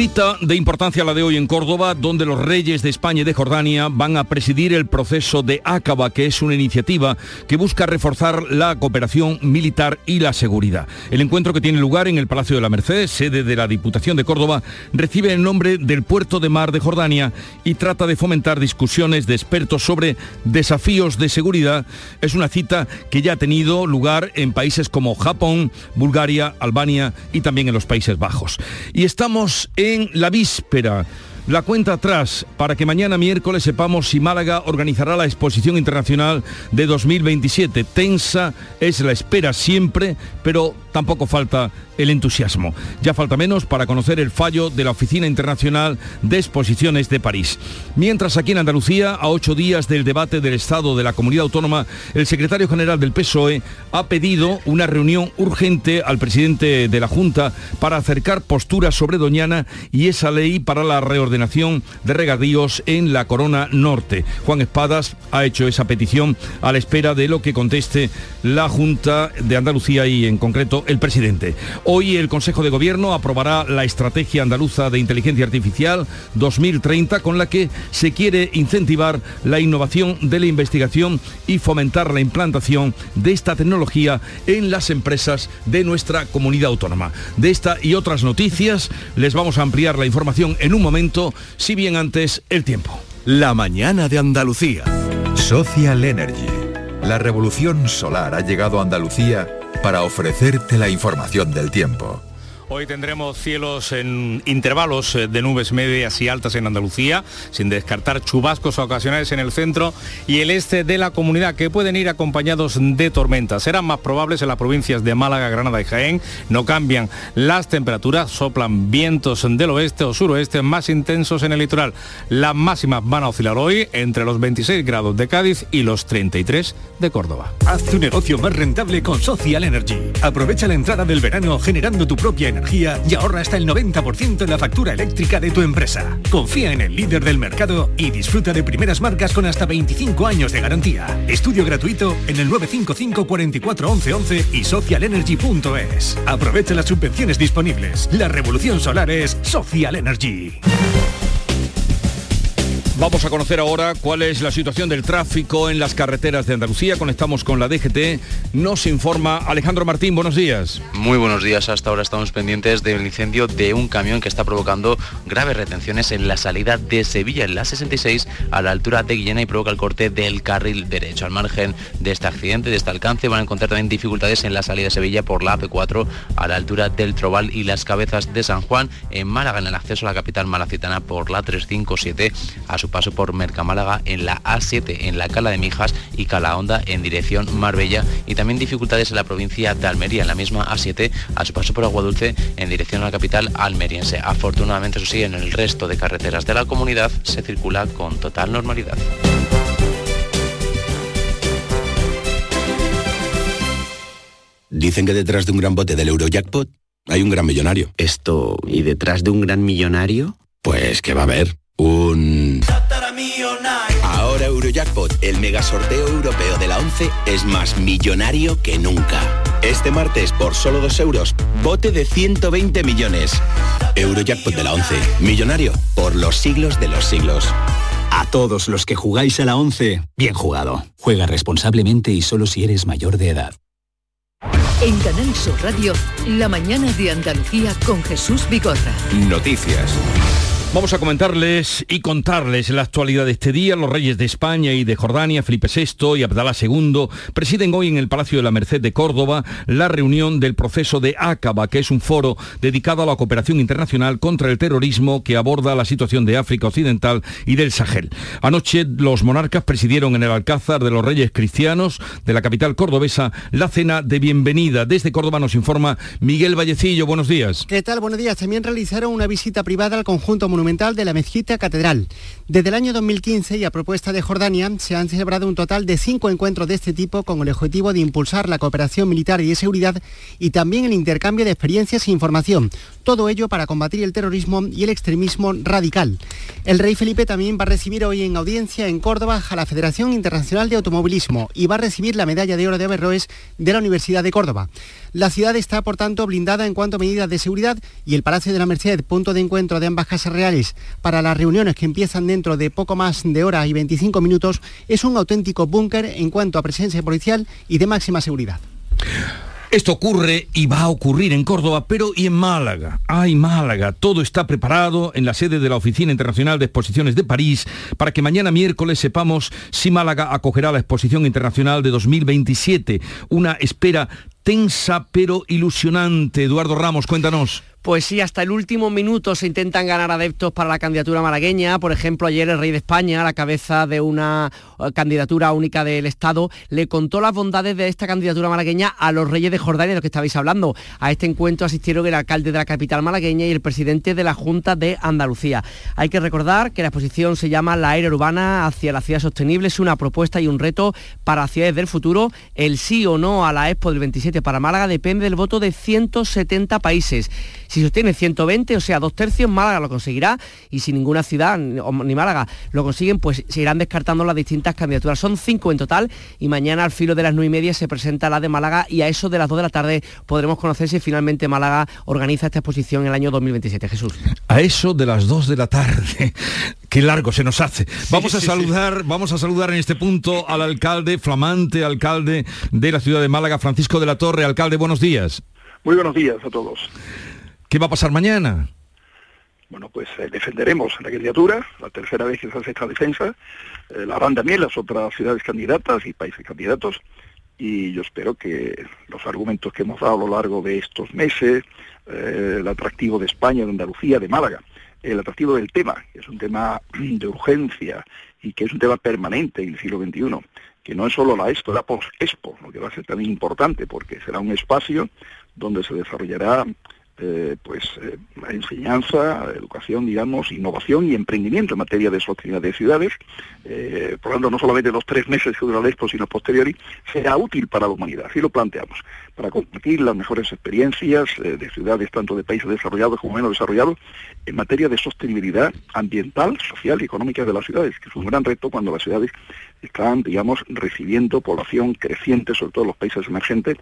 Cita de importancia la de hoy en Córdoba, donde los reyes de España y de Jordania van a presidir el proceso de Acaba, que es una iniciativa que busca reforzar la cooperación militar y la seguridad. El encuentro que tiene lugar en el Palacio de la Merced, sede de la Diputación de Córdoba, recibe el nombre del puerto de mar de Jordania y trata de fomentar discusiones de expertos sobre desafíos de seguridad. Es una cita que ya ha tenido lugar en países como Japón, Bulgaria, Albania y también en los Países Bajos. Y estamos en en la víspera la cuenta atrás para que mañana miércoles sepamos si Málaga organizará la exposición internacional de 2027. Tensa es la espera siempre, pero tampoco falta el entusiasmo. Ya falta menos para conocer el fallo de la Oficina Internacional de Exposiciones de París. Mientras aquí en Andalucía, a ocho días del debate del Estado de la Comunidad Autónoma, el secretario general del PSOE ha pedido una reunión urgente al presidente de la Junta para acercar posturas sobre Doñana y esa ley para la reordenación de regadíos en la Corona Norte. Juan Espadas ha hecho esa petición a la espera de lo que conteste la Junta de Andalucía y en concreto el presidente. Hoy el Consejo de Gobierno aprobará la Estrategia Andaluza de Inteligencia Artificial 2030 con la que se quiere incentivar la innovación de la investigación y fomentar la implantación de esta tecnología en las empresas de nuestra comunidad autónoma. De esta y otras noticias les vamos a ampliar la información en un momento, si bien antes el tiempo. La mañana de Andalucía. Social Energy. La revolución solar ha llegado a Andalucía para ofrecerte la información del tiempo. Hoy tendremos cielos en intervalos eh, de nubes medias y altas en Andalucía, sin descartar chubascos ocasionales en el centro y el este de la comunidad, que pueden ir acompañados de tormentas. Serán más probables en las provincias de Málaga, Granada y Jaén. No cambian las temperaturas, soplan vientos del oeste o suroeste más intensos en el litoral. Las máximas van a oscilar hoy entre los 26 grados de Cádiz y los 33 de Córdoba. Haz tu negocio más rentable con Social Energy. Aprovecha la entrada del verano generando tu propia energía y ahorra hasta el 90% en la factura eléctrica de tu empresa. Confía en el líder del mercado y disfruta de primeras marcas con hasta 25 años de garantía. Estudio gratuito en el 955 44 11 y socialenergy.es. Aprovecha las subvenciones disponibles. La revolución solar es Social Energy. Vamos a conocer ahora cuál es la situación del tráfico en las carreteras de Andalucía. Conectamos con la DGT. Nos informa Alejandro Martín. Buenos días. Muy buenos días. Hasta ahora estamos pendientes del incendio de un camión que está provocando graves retenciones en la salida de Sevilla en la 66 a la altura de Guillena y provoca el corte del carril derecho. Al margen de este accidente, de este alcance, van a encontrar también dificultades en la salida de Sevilla por la AP4 a la altura del Trobal y las cabezas de San Juan. En Málaga, en el acceso a la capital malacitana por la 357 a su paso por Mercamálaga en la A7 en la Cala de Mijas y Calahonda en dirección Marbella y también dificultades en la provincia de Almería en la misma A7 a su paso por Aguadulce en dirección a la capital almeriense. Afortunadamente, eso sí, en el resto de carreteras de la comunidad se circula con total normalidad. Dicen que detrás de un gran bote del Eurojackpot hay un gran millonario. Esto, ¿y detrás de un gran millonario? Pues que va a haber un... Ahora Eurojackpot, el mega sorteo europeo de la 11, es más millonario que nunca. Este martes, por solo 2 euros, bote de 120 millones. Eurojackpot de la 11, millonario por los siglos de los siglos. A todos los que jugáis a la 11, bien jugado. Juega responsablemente y solo si eres mayor de edad. En Canal Sur Radio, la mañana de Andalucía con Jesús Bigorra. Noticias. Vamos a comentarles y contarles la actualidad de este día. Los reyes de España y de Jordania, Felipe VI y Abdalá II, presiden hoy en el Palacio de la Merced de Córdoba la reunión del proceso de Acaba, que es un foro dedicado a la cooperación internacional contra el terrorismo que aborda la situación de África Occidental y del Sahel. Anoche los monarcas presidieron en el Alcázar de los Reyes Cristianos de la capital cordobesa la cena de bienvenida. Desde Córdoba nos informa Miguel Vallecillo. Buenos días. ¿Qué tal? Buenos días. También realizaron una visita privada al conjunto de la mezquita catedral. Desde el año 2015 y a propuesta de Jordania se han celebrado un total de cinco encuentros de este tipo con el objetivo de impulsar la cooperación militar y de seguridad y también el intercambio de experiencias e información. Todo ello para combatir el terrorismo y el extremismo radical. El rey Felipe también va a recibir hoy en audiencia en Córdoba a la Federación Internacional de Automovilismo y va a recibir la medalla de oro de Averroes de la Universidad de Córdoba. La ciudad está, por tanto, blindada en cuanto a medidas de seguridad y el Palacio de la Merced, punto de encuentro de ambas casas reales para las reuniones que empiezan dentro de poco más de hora y 25 minutos, es un auténtico búnker en cuanto a presencia policial y de máxima seguridad. Esto ocurre y va a ocurrir en Córdoba, pero y en Málaga. Ay, Málaga, todo está preparado en la sede de la Oficina Internacional de Exposiciones de París para que mañana miércoles sepamos si Málaga acogerá la Exposición Internacional de 2027. Una espera tensa pero ilusionante. Eduardo Ramos, cuéntanos. Pues sí, hasta el último minuto se intentan ganar adeptos para la candidatura malagueña. Por ejemplo, ayer el rey de España, a la cabeza de una eh, candidatura única del Estado, le contó las bondades de esta candidatura malagueña a los reyes de Jordania, de los que estabais hablando. A este encuentro asistieron el alcalde de la capital malagueña y el presidente de la Junta de Andalucía. Hay que recordar que la exposición se llama La era urbana hacia la ciudad sostenible. Es una propuesta y un reto para ciudades del futuro. El sí o no a la Expo del 27 para Málaga depende del voto de 170 países. Si se obtiene 120, o sea, dos tercios, Málaga lo conseguirá y si ninguna ciudad ni Málaga lo consiguen, pues se irán descartando las distintas candidaturas. Son cinco en total y mañana al filo de las nueve y media se presenta la de Málaga y a eso de las dos de la tarde podremos conocer si finalmente Málaga organiza esta exposición en el año 2027. Jesús. A eso de las dos de la tarde. Qué largo se nos hace. Vamos a saludar, vamos a saludar en este punto al alcalde, flamante alcalde de la ciudad de Málaga, Francisco de la Torre. Alcalde, buenos días. Muy buenos días a todos. ¿Qué va a pasar mañana? Bueno, pues eh, defenderemos la candidatura, la tercera vez que se hace esta defensa, eh, la harán también las otras ciudades candidatas y países candidatos, y yo espero que los argumentos que hemos dado a lo largo de estos meses, eh, el atractivo de España, de Andalucía, de Málaga, el atractivo del tema, que es un tema de urgencia y que es un tema permanente en el siglo XXI, que no es solo la Expo, la post-Expo, lo que va a ser también importante porque será un espacio donde se desarrollará eh, pues eh, enseñanza, educación, digamos, innovación y emprendimiento en materia de sostenibilidad de ciudades. Eh, por lo tanto, no solamente los tres meses que dura la Expo, sino posteriori, será útil para la humanidad. Así lo planteamos, para compartir las mejores experiencias de ciudades, tanto de países desarrollados como menos desarrollados, en materia de sostenibilidad ambiental, social y económica de las ciudades, que es un gran reto cuando las ciudades están, digamos, recibiendo población creciente, sobre todo en los países emergentes,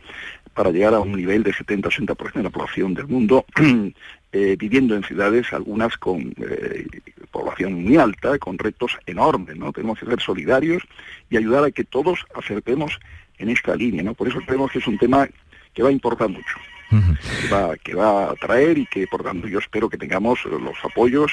para llegar a un nivel de 70-80% de la población del mundo, eh, viviendo en ciudades, algunas con eh, población muy alta, con retos enormes, ¿no? Tenemos que ser solidarios y ayudar a que todos acertemos en esta línea, ¿no? Por eso creemos que es un tema que va a importar mucho que, va, que va a traer y que por tanto yo espero que tengamos los apoyos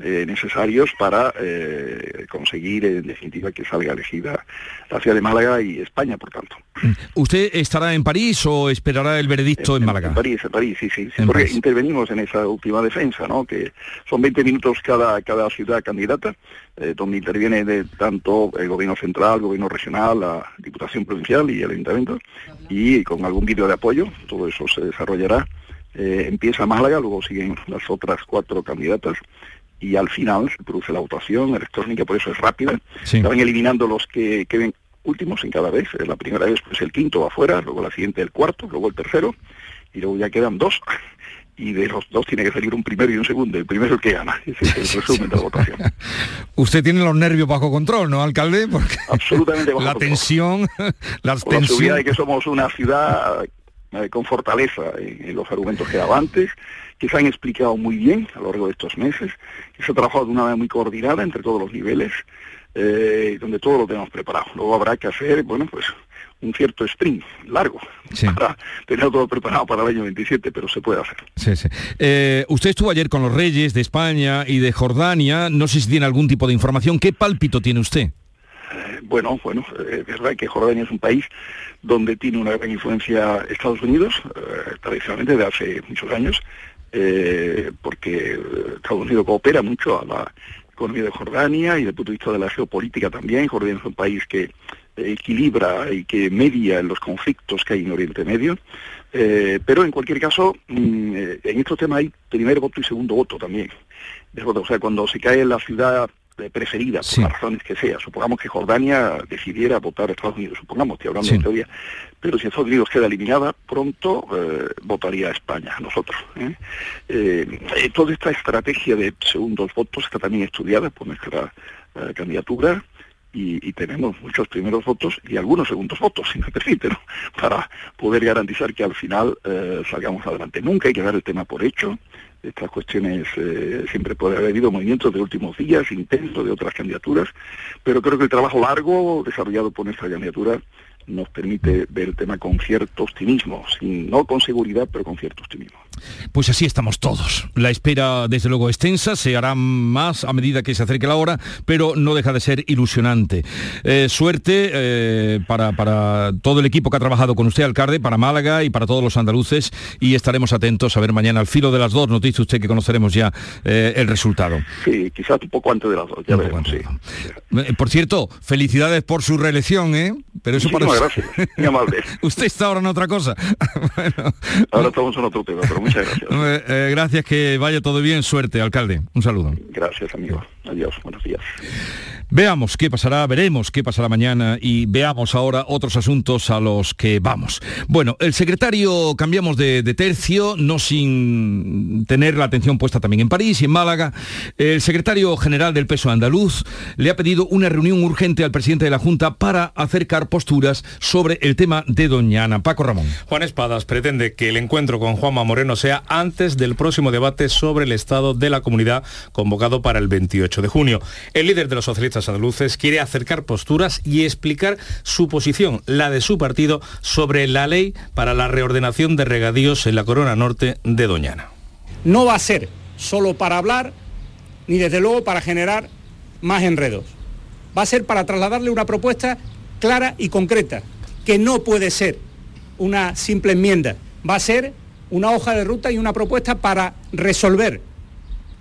eh, necesarios para eh, conseguir en definitiva que salga elegida la ciudad de Málaga y España, por tanto. Mm. ¿Usted estará en París o esperará el veredicto en, Málaga? En París, en París, sí, sí, porque intervenimos en esa última defensa, ¿no? que son 20 minutos cada, cada ciudad candidata, eh, donde interviene de tanto el gobierno central, el gobierno regional, la Diputación Provincial y el Ayuntamiento, y con algún vídeo de apoyo, todo eso se desarrollará. Eh, empieza Málaga, luego siguen las otras cuatro candidatas y al final se produce la votación electrónica, por eso es rápida. Se van eliminando los que queden últimos en cada vez. La primera vez pues el quinto va afuera, luego la siguiente el cuarto, luego el tercero y luego ya quedan dos y de los dos tiene que salir un primero y un segundo. El primero el que gana. Ese es el resumen de la votación. Usted tiene los nervios bajo control, ¿no, alcalde? Porque Absolutamente bajo La tensión, la tensión... de que somos una ciudad eh, con fortaleza en, los argumentos que daba antes, que se han explicado muy bien a lo largo de estos meses, que se ha trabajado de una manera muy coordinada entre todos los niveles, eh, donde todo lo tenemos preparado. Luego habrá que hacer, bueno, pues un cierto sprint largo para tener todo preparado para el año 27, pero se puede hacer. Sí, sí. Eh, usted estuvo ayer con los reyes de España y de Jordania. No sé si tiene algún tipo de información. ¿Qué pálpito tiene usted? Eh, bueno, bueno, es verdad que Jordania es un país donde tiene una gran influencia Estados Unidos, tradicionalmente de hace muchos años, porque Estados Unidos coopera mucho a la economía de Jordania y desde el punto de vista de la geopolítica también. Jordania es un país que equilibra y que media en los conflictos que hay en Oriente Medio. Eh, pero en cualquier caso, mm, eh, en estos temas hay primer voto y segundo voto también. O sea, cuando se cae la ciudad eh, preferida, por las razones que sea, supongamos que Jordania decidiera votar a Estados Unidos, supongamos, estoy hablando de teoría, pero si Estados Unidos queda eliminada, pronto votaría a España, a nosotros. toda esta estrategia de segundos votos está también estudiada por nuestra candidatura y, tenemos muchos primeros votos y algunos segundos votos, si me permite, para poder garantizar que al final eh, salgamos adelante. Nunca hay que dar el tema por hecho. Estas cuestiones eh, siempre puede haber habido movimientos de últimos días, intentos de otras candidaturas, pero creo que el trabajo largo desarrollado por nuestra candidatura nos permite ver el tema con cierto optimismo, no con seguridad, pero con cierto optimismo. Pues así estamos todos. La espera, desde luego, extensa, se hará más a medida que se acerque la hora, pero no deja de ser ilusionante. Eh, suerte eh, para, para, todo el equipo que ha trabajado con usted, alcalde, para Málaga y para todos los andaluces, y estaremos atentos a ver mañana al filo de las dos, nos dice usted que conoceremos ya eh, el resultado. Sí, quizás un poco antes de las dos, ya veremos, sí. Por cierto, felicidades por su reelección, ¿eh? Pero eso para... gracias, muy amable. usted está ahora en otra cosa. Ahora estamos en otro tema, pero muchas gracias. Eh, eh, gracias, que vaya todo bien. Suerte, alcalde. Un saludo. Gracias, amigo. Adiós, buenos días. Veamos qué pasará, veremos qué pasará mañana y veamos ahora otros asuntos a los que vamos. Bueno, el secretario, cambiamos de, tercio, no sin tener la atención puesta también en París y en Málaga. El secretario general del peso andaluz le ha pedido una reunión urgente al presidente de la Junta para acercar posturas sobre el tema de Doñana. Paco Ramón. Juan Espadas pretende que el encuentro con Juanma Moreno sea antes del próximo debate sobre el estado de la comunidad convocado para el 28 de junio. El líder de los socialistas andaluces quiere acercar posturas y explicar su posición, la de su partido, sobre la ley para la reordenación de regadíos en la corona norte de Doñana. No va a ser solo para hablar, ni desde luego para generar más enredos. Va a ser para trasladarle una propuesta clara y concreta, que no puede ser una simple enmienda, va a ser una hoja de ruta y una propuesta para resolver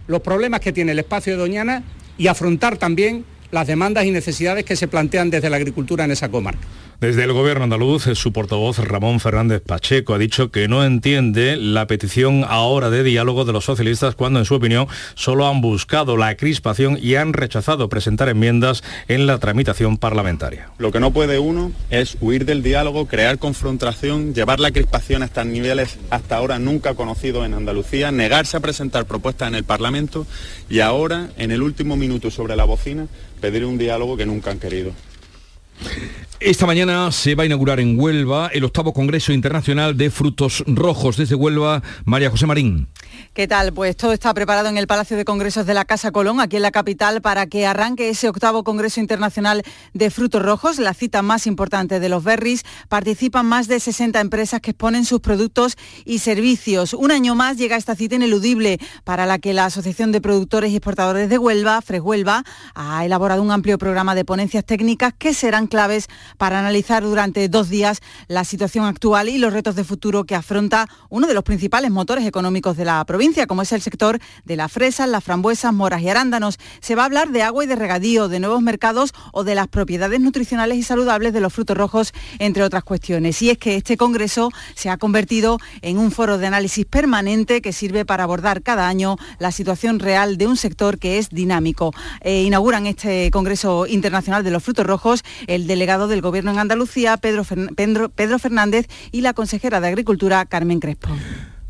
los problemas que tiene el espacio de Doñana y afrontar también las demandas y necesidades que se plantean desde la agricultura en esa comarca. Desde el gobierno andaluz, su portavoz Ramón Fernández Pacheco ha dicho que no entiende la petición ahora de diálogo de los socialistas cuando, en su opinión, solo han buscado la crispación y han rechazado presentar enmiendas en la tramitación parlamentaria. Lo que no puede uno es huir del diálogo, crear confrontación, llevar la crispación a estos niveles hasta ahora nunca conocidos en Andalucía, negarse a presentar propuestas en el Parlamento y ahora, en el último minuto sobre la bocina, pedir un diálogo que nunca han querido. Esta mañana se va a inaugurar en Huelva el octavo Congreso Internacional de Frutos Rojos. Desde Huelva, María José Marín. ¿Qué tal? Pues todo está preparado en el Palacio de Congresos de la Casa Colón, aquí en la capital, para que arranque ese octavo Congreso Internacional de Frutos Rojos, la cita más importante de los berries. Participan más de 60 empresas que exponen sus productos y servicios. Un año más llega esta cita ineludible para la que la Asociación de Productores y Exportadores de Huelva, Huelva, ha elaborado un amplio programa de ponencias técnicas que serán claves para analizar durante dos días la situación actual y los retos de futuro que afronta uno de los principales motores económicos de la provincia como es el sector de las fresas, las frambuesas, moras y arándanos. Se va a hablar de agua y de regadío, de nuevos mercados o de las propiedades nutricionales y saludables de los frutos rojos, entre otras cuestiones. Y es que este congreso se ha convertido en un foro de análisis permanente que sirve para abordar cada año la situación real de un sector que es dinámico. Eh, inauguran este Congreso Internacional de los Frutos Rojos el delegado del Gobierno en Andalucía, Pedro, Pedro Fernández, y la consejera de Agricultura, Carmen Crespo.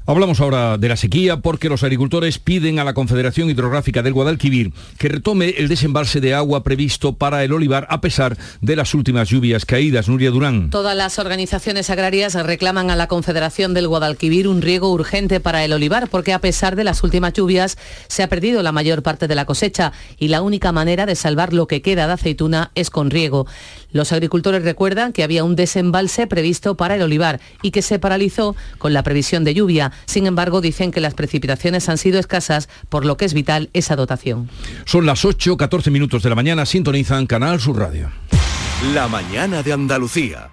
Hablamos ahora de la sequía porque los agricultores piden a la Confederación Hidrográfica del Guadalquivir que retome el desembalse de agua previsto para el olivar a pesar de las últimas lluvias caídas. Nuria Durán. Todas las organizaciones agrarias reclaman a la Confederación del Guadalquivir un riego urgente para el olivar porque a pesar de las últimas lluvias se ha perdido la mayor parte de la cosecha y la única manera de salvar lo que queda de aceituna es con riego. Los agricultores recuerdan que había un desembalse previsto para el olivar y que se paralizó con la previsión de lluvia. Sin embargo, dicen que las precipitaciones han sido escasas, por lo que es vital esa dotación. Son las 8, 14 minutos de la mañana, sintonizan Canal Sur Radio. La mañana de Andalucía.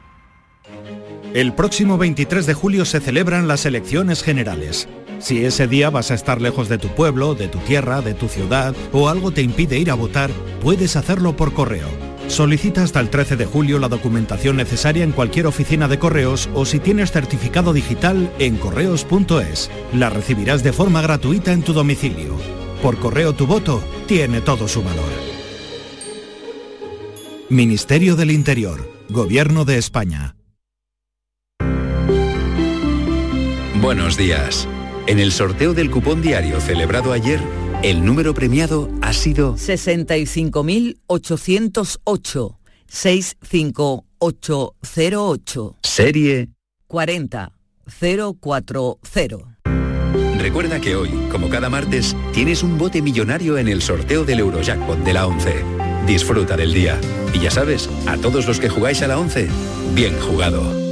El próximo 23 de julio se celebran las elecciones generales. Si ese día vas a estar lejos de tu pueblo, de tu tierra, de tu ciudad o algo te impide ir a votar, puedes hacerlo por correo. Solicita hasta el 13 de julio la documentación necesaria en cualquier oficina de correos o si tienes certificado digital en correos.es. La recibirás de forma gratuita en tu domicilio. Por correo tu voto tiene todo su valor. Ministerio del Interior, Gobierno de España. Buenos días. En el sorteo del cupón diario celebrado ayer, el número premiado ha sido 65.808. 65808. Serie 40040. Recuerda que hoy, como cada martes, tienes un bote millonario en el sorteo del Eurojackpot de la 11. Disfruta del día. Y ya sabes, a todos los que jugáis a la 11, bien jugado.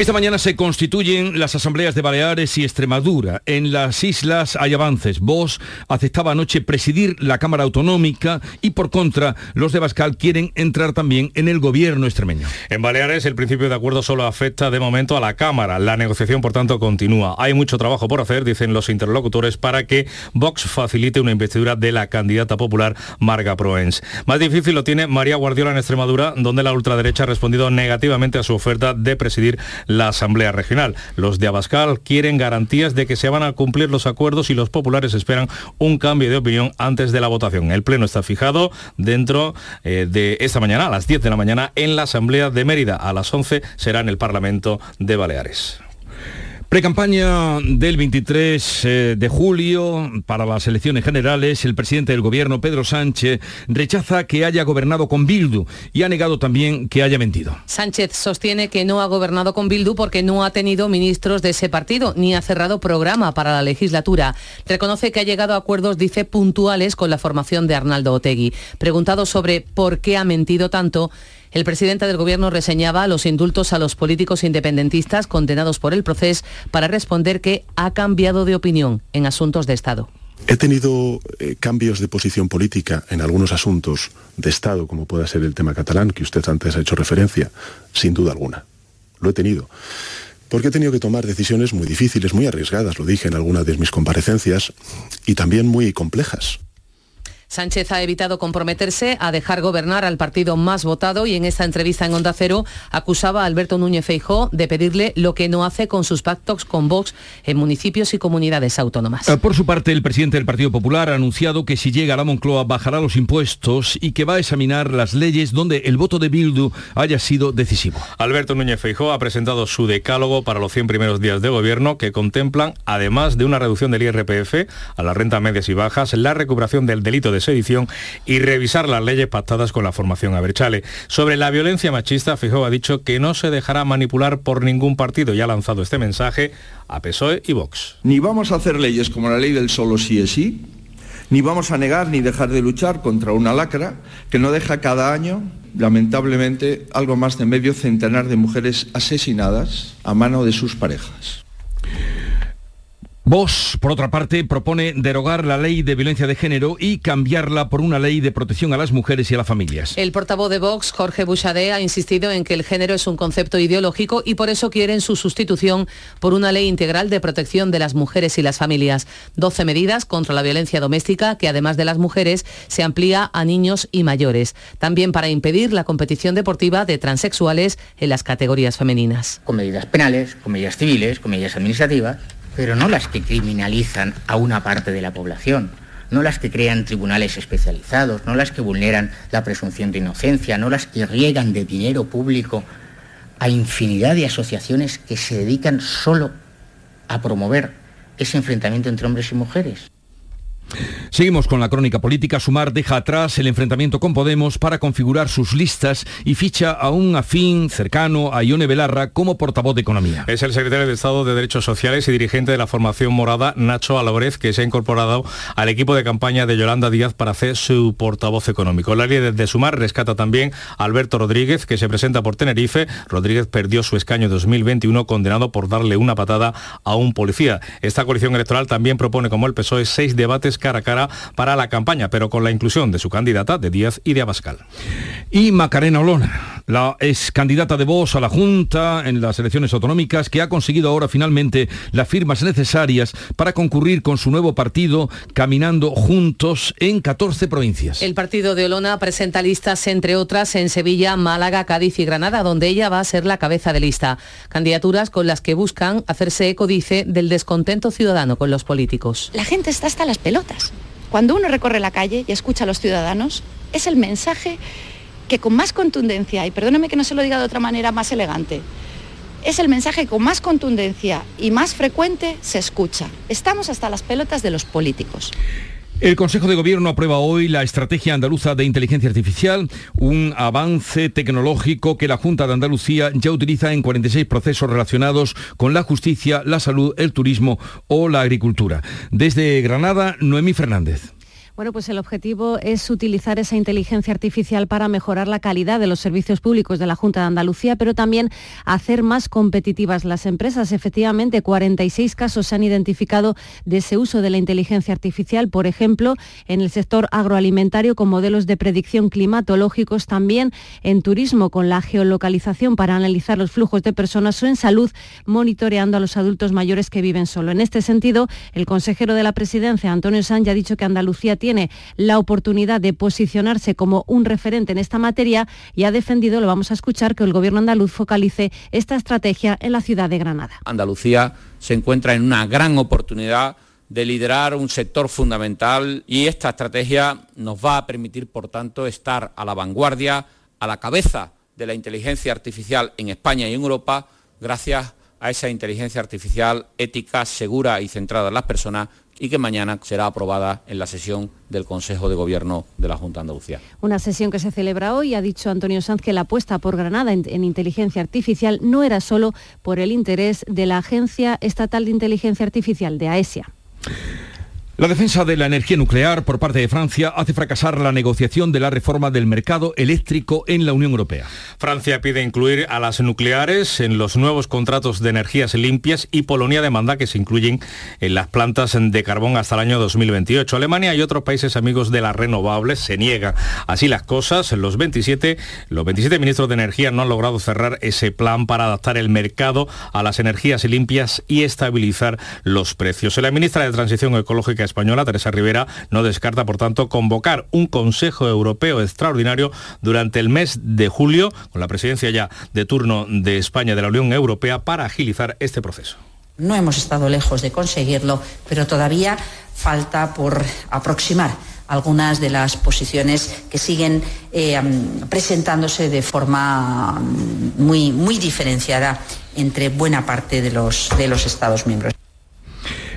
Esta mañana se constituyen las asambleas de Baleares y Extremadura. En las islas hay avances. Vos aceptaba anoche presidir la Cámara Autonómica y por contra los de Bascal quieren entrar también en el gobierno extremeño. En Baleares el principio de acuerdo solo afecta de momento a la Cámara. La negociación por tanto continúa. Hay mucho trabajo por hacer, dicen los interlocutores, para que Vox facilite una investidura de la candidata popular Marga Proens. Más difícil lo tiene María Guardiola en Extremadura, donde la ultraderecha ha respondido negativamente a su oferta de presidir la Asamblea Regional. Los de Abascal quieren garantías de que se van a cumplir los acuerdos y los populares esperan un cambio de opinión antes de la votación. El pleno está fijado dentro eh, de esta mañana, a las 10 de la mañana, en la Asamblea de Mérida. A las 11 será en el Parlamento de Baleares. Precampaña del 23 eh, de julio para las elecciones generales, el presidente del gobierno, Pedro Sánchez, rechaza que haya gobernado con Bildu y ha negado también que haya mentido. Sánchez sostiene que no ha gobernado con Bildu porque no ha tenido ministros de ese partido ni ha cerrado programa para la legislatura. Reconoce que ha llegado a acuerdos, dice, puntuales con la formación de Arnaldo Otegui. Preguntado sobre por qué ha mentido tanto, el presidente del Gobierno reseñaba los indultos a los políticos independentistas condenados por el proceso para responder que ha cambiado de opinión en asuntos de Estado. He tenido eh, cambios de posición política en algunos asuntos de Estado, como pueda ser el tema catalán, que usted antes ha hecho referencia, sin duda alguna. Lo he tenido. Porque he tenido que tomar decisiones muy difíciles, muy arriesgadas, lo dije en alguna de mis comparecencias, y también muy complejas. Sánchez ha evitado comprometerse a dejar gobernar al partido más votado y en esta entrevista en Onda Cero acusaba a Alberto Núñez Feijó de pedirle lo que no hace con sus pactos con Vox en municipios y comunidades autónomas. Eh, por su parte, el presidente del Partido Popular ha anunciado que si llega a la Moncloa bajará los impuestos y que va a examinar las leyes donde el voto de Bildu haya sido decisivo. Alberto Núñez Feijó ha presentado su decálogo para los 100 primeros días de gobierno que contemplan, además de una reducción del IRPF a las rentas medias y bajas, la recuperación del delito de sedición y revisar las leyes pactadas con la formación Aberchale. Sobre la violencia machista, Fijó ha dicho que no se dejará manipular por ningún partido y ha lanzado este mensaje a PSOE y Vox. Ni vamos a hacer leyes como la ley del solo sí es sí, ni vamos a negar ni dejar de luchar contra una lacra que no deja cada año, lamentablemente, algo más de medio centenar de mujeres asesinadas a mano de sus parejas. Vox, por otra parte, propone derogar la ley de violencia de género y cambiarla por una ley de protección a las mujeres y a las familias. El portavoz de Vox, Jorge Bouchardet, ha insistido en que el género es un concepto ideológico y por eso quieren su sustitución por una ley integral de protección de las mujeres y las familias. 12 medidas contra la violencia doméstica que además de las mujeres se amplía a niños y mayores. También para impedir la competición deportiva de transexuales en las categorías femeninas. Con medidas penales, con medidas civiles, con medidas administrativas pero no las que criminalizan a una parte de la población, no las que crean tribunales especializados, no las que vulneran la presunción de inocencia, no las que riegan de dinero público a infinidad de asociaciones que se dedican solo a promover ese enfrentamiento entre hombres y mujeres. Seguimos con la crónica política. Sumar deja atrás el enfrentamiento con Podemos para configurar sus listas y ficha a un afín cercano a Ione Belarra como portavoz de Economía. Es el secretario de Estado de Derechos Sociales y dirigente de la formación morada, Nacho Álvarez, que se ha incorporado al equipo de campaña de Yolanda Díaz para hacer su portavoz económico. La líder de Sumar rescata también a Alberto Rodríguez, que se presenta por Tenerife. Rodríguez perdió su escaño 2021 condenado por darle una patada a un policía. Esta coalición electoral también propone, como el PSOE, seis debates cara a cara para la campaña, pero con la inclusión de su candidata de Díaz y de Abascal. Y Macarena Olona, la ex candidata de Vox a la Junta en las elecciones autonómicas, que ha conseguido ahora finalmente las firmas necesarias para concurrir con su nuevo partido, caminando juntos en 14 provincias. El partido de Olona presenta listas, entre otras, en Sevilla, Málaga, Cádiz y Granada, donde ella va a ser la cabeza de lista. Candidaturas con las que buscan hacerse eco, dice, del descontento ciudadano con los políticos. La gente está hasta las pelotas. Cuando uno recorre la calle y escucha a los ciudadanos, es el mensaje que con más contundencia, y perdóneme que no se lo diga de otra manera más elegante, es el mensaje que con más contundencia y más frecuente se escucha. Estamos hasta las pelotas de los políticos. El Consejo de Gobierno aprueba hoy la Estrategia Andaluza de Inteligencia Artificial, un avance tecnológico que la Junta de Andalucía ya utiliza en 46 procesos relacionados con la justicia, la salud, el turismo o la agricultura. Desde Granada, Noemí Fernández. Bueno, pues el objetivo es utilizar esa inteligencia artificial para mejorar la calidad de los servicios públicos de la Junta de Andalucía, pero también hacer más competitivas las empresas. Efectivamente, 46 casos se han identificado de ese uso de la inteligencia artificial, por ejemplo, en el sector agroalimentario con modelos de predicción climatológicos, también en turismo con la geolocalización para analizar los flujos de personas o en salud monitoreando a los adultos mayores que viven solo. En este sentido, el consejero de la presidencia, Antonio Sánchez, ha dicho que Andalucía tiene tiene la oportunidad de posicionarse como un referente en esta materia y ha defendido, lo vamos a escuchar, que el gobierno andaluz focalice esta estrategia en la ciudad de Granada. Andalucía se encuentra en una gran oportunidad de liderar un sector fundamental y esta estrategia nos va a permitir, por tanto, estar a la vanguardia, a la cabeza de la inteligencia artificial en España y en Europa, gracias a esa inteligencia artificial ética, segura y centrada en las personas y que mañana será aprobada en la sesión del Consejo de Gobierno de la Junta de Andalucía. Una sesión que se celebra hoy. Ha dicho Antonio Sanz que la apuesta por Granada en, en, inteligencia artificial no era solo por el interés de la Agencia Estatal de Inteligencia Artificial, de AESIA. La defensa de la energía nuclear por parte de Francia hace fracasar la negociación de la reforma del mercado eléctrico en la Unión Europea. Francia pide incluir a las nucleares en los nuevos contratos de energías limpias y Polonia demanda que se incluyen en las plantas de carbón hasta el año 2028. Alemania y otros países amigos de las renovables se niegan. Así las cosas, los 27, los 27 ministros de energía no han logrado cerrar ese plan para adaptar el mercado a las energías limpias y estabilizar los precios. La ministra de Transición Ecológica española, Teresa Rivera, no descarta, por tanto, convocar un Consejo Europeo extraordinario durante el mes de julio, con la presidencia ya de turno de España de la Unión Europea, para agilizar este proceso. No hemos estado lejos de conseguirlo, pero todavía falta por aproximar algunas de las posiciones que siguen eh, presentándose de forma muy, muy diferenciada entre buena parte de los, de los Estados miembros.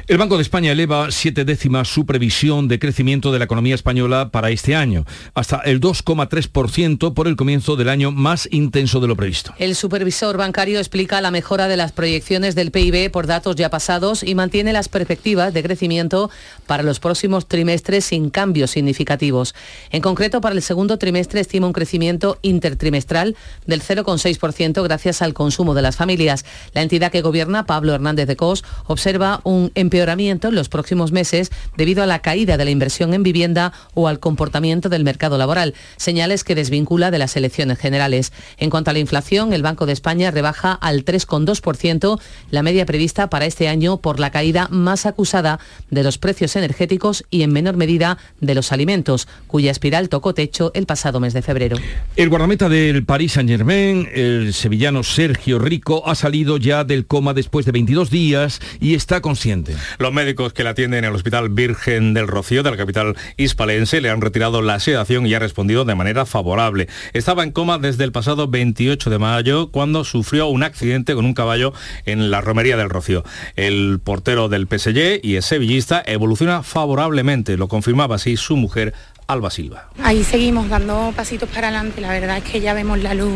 El Banco de España eleva siete décimas su previsión de crecimiento de la economía española para este año, hasta el 2,3% por el comienzo del año más intenso de lo previsto. El supervisor bancario explica la mejora de las proyecciones del PIB por datos ya pasados y mantiene las perspectivas de crecimiento para los próximos trimestres sin cambios significativos. En concreto, para el segundo trimestre estima un crecimiento intertrimestral del 0,6% gracias al consumo de las familias. La entidad que gobierna, Pablo Hernández de Cos, observa un empeoramiento en los próximos meses debido a la caída de la inversión en vivienda o al comportamiento del mercado laboral, señales que desvincula de las elecciones generales. En cuanto a la inflación, el Banco de España rebaja al 3,2% la media prevista para este año por la caída más acusada de los precios energéticos y en menor medida de los alimentos, cuya espiral tocó techo el pasado mes de febrero. El guardameta del Paris Saint-Germain, el sevillano Sergio Rico, ha salido ya del coma después de 22 días y está consciente. Los médicos que la atienden en el Hospital Virgen del Rocío de la capital hispalense le han retirado la sedación y ha respondido de manera favorable. Estaba en coma desde el pasado 28 de mayo cuando sufrió un accidente con un caballo en la romería del Rocío. El portero del PSG y el sevillista evoluciona favorablemente, lo confirmaba así su mujer Alba Silva. Ahí seguimos dando pasitos para adelante, la verdad es que ya vemos la luz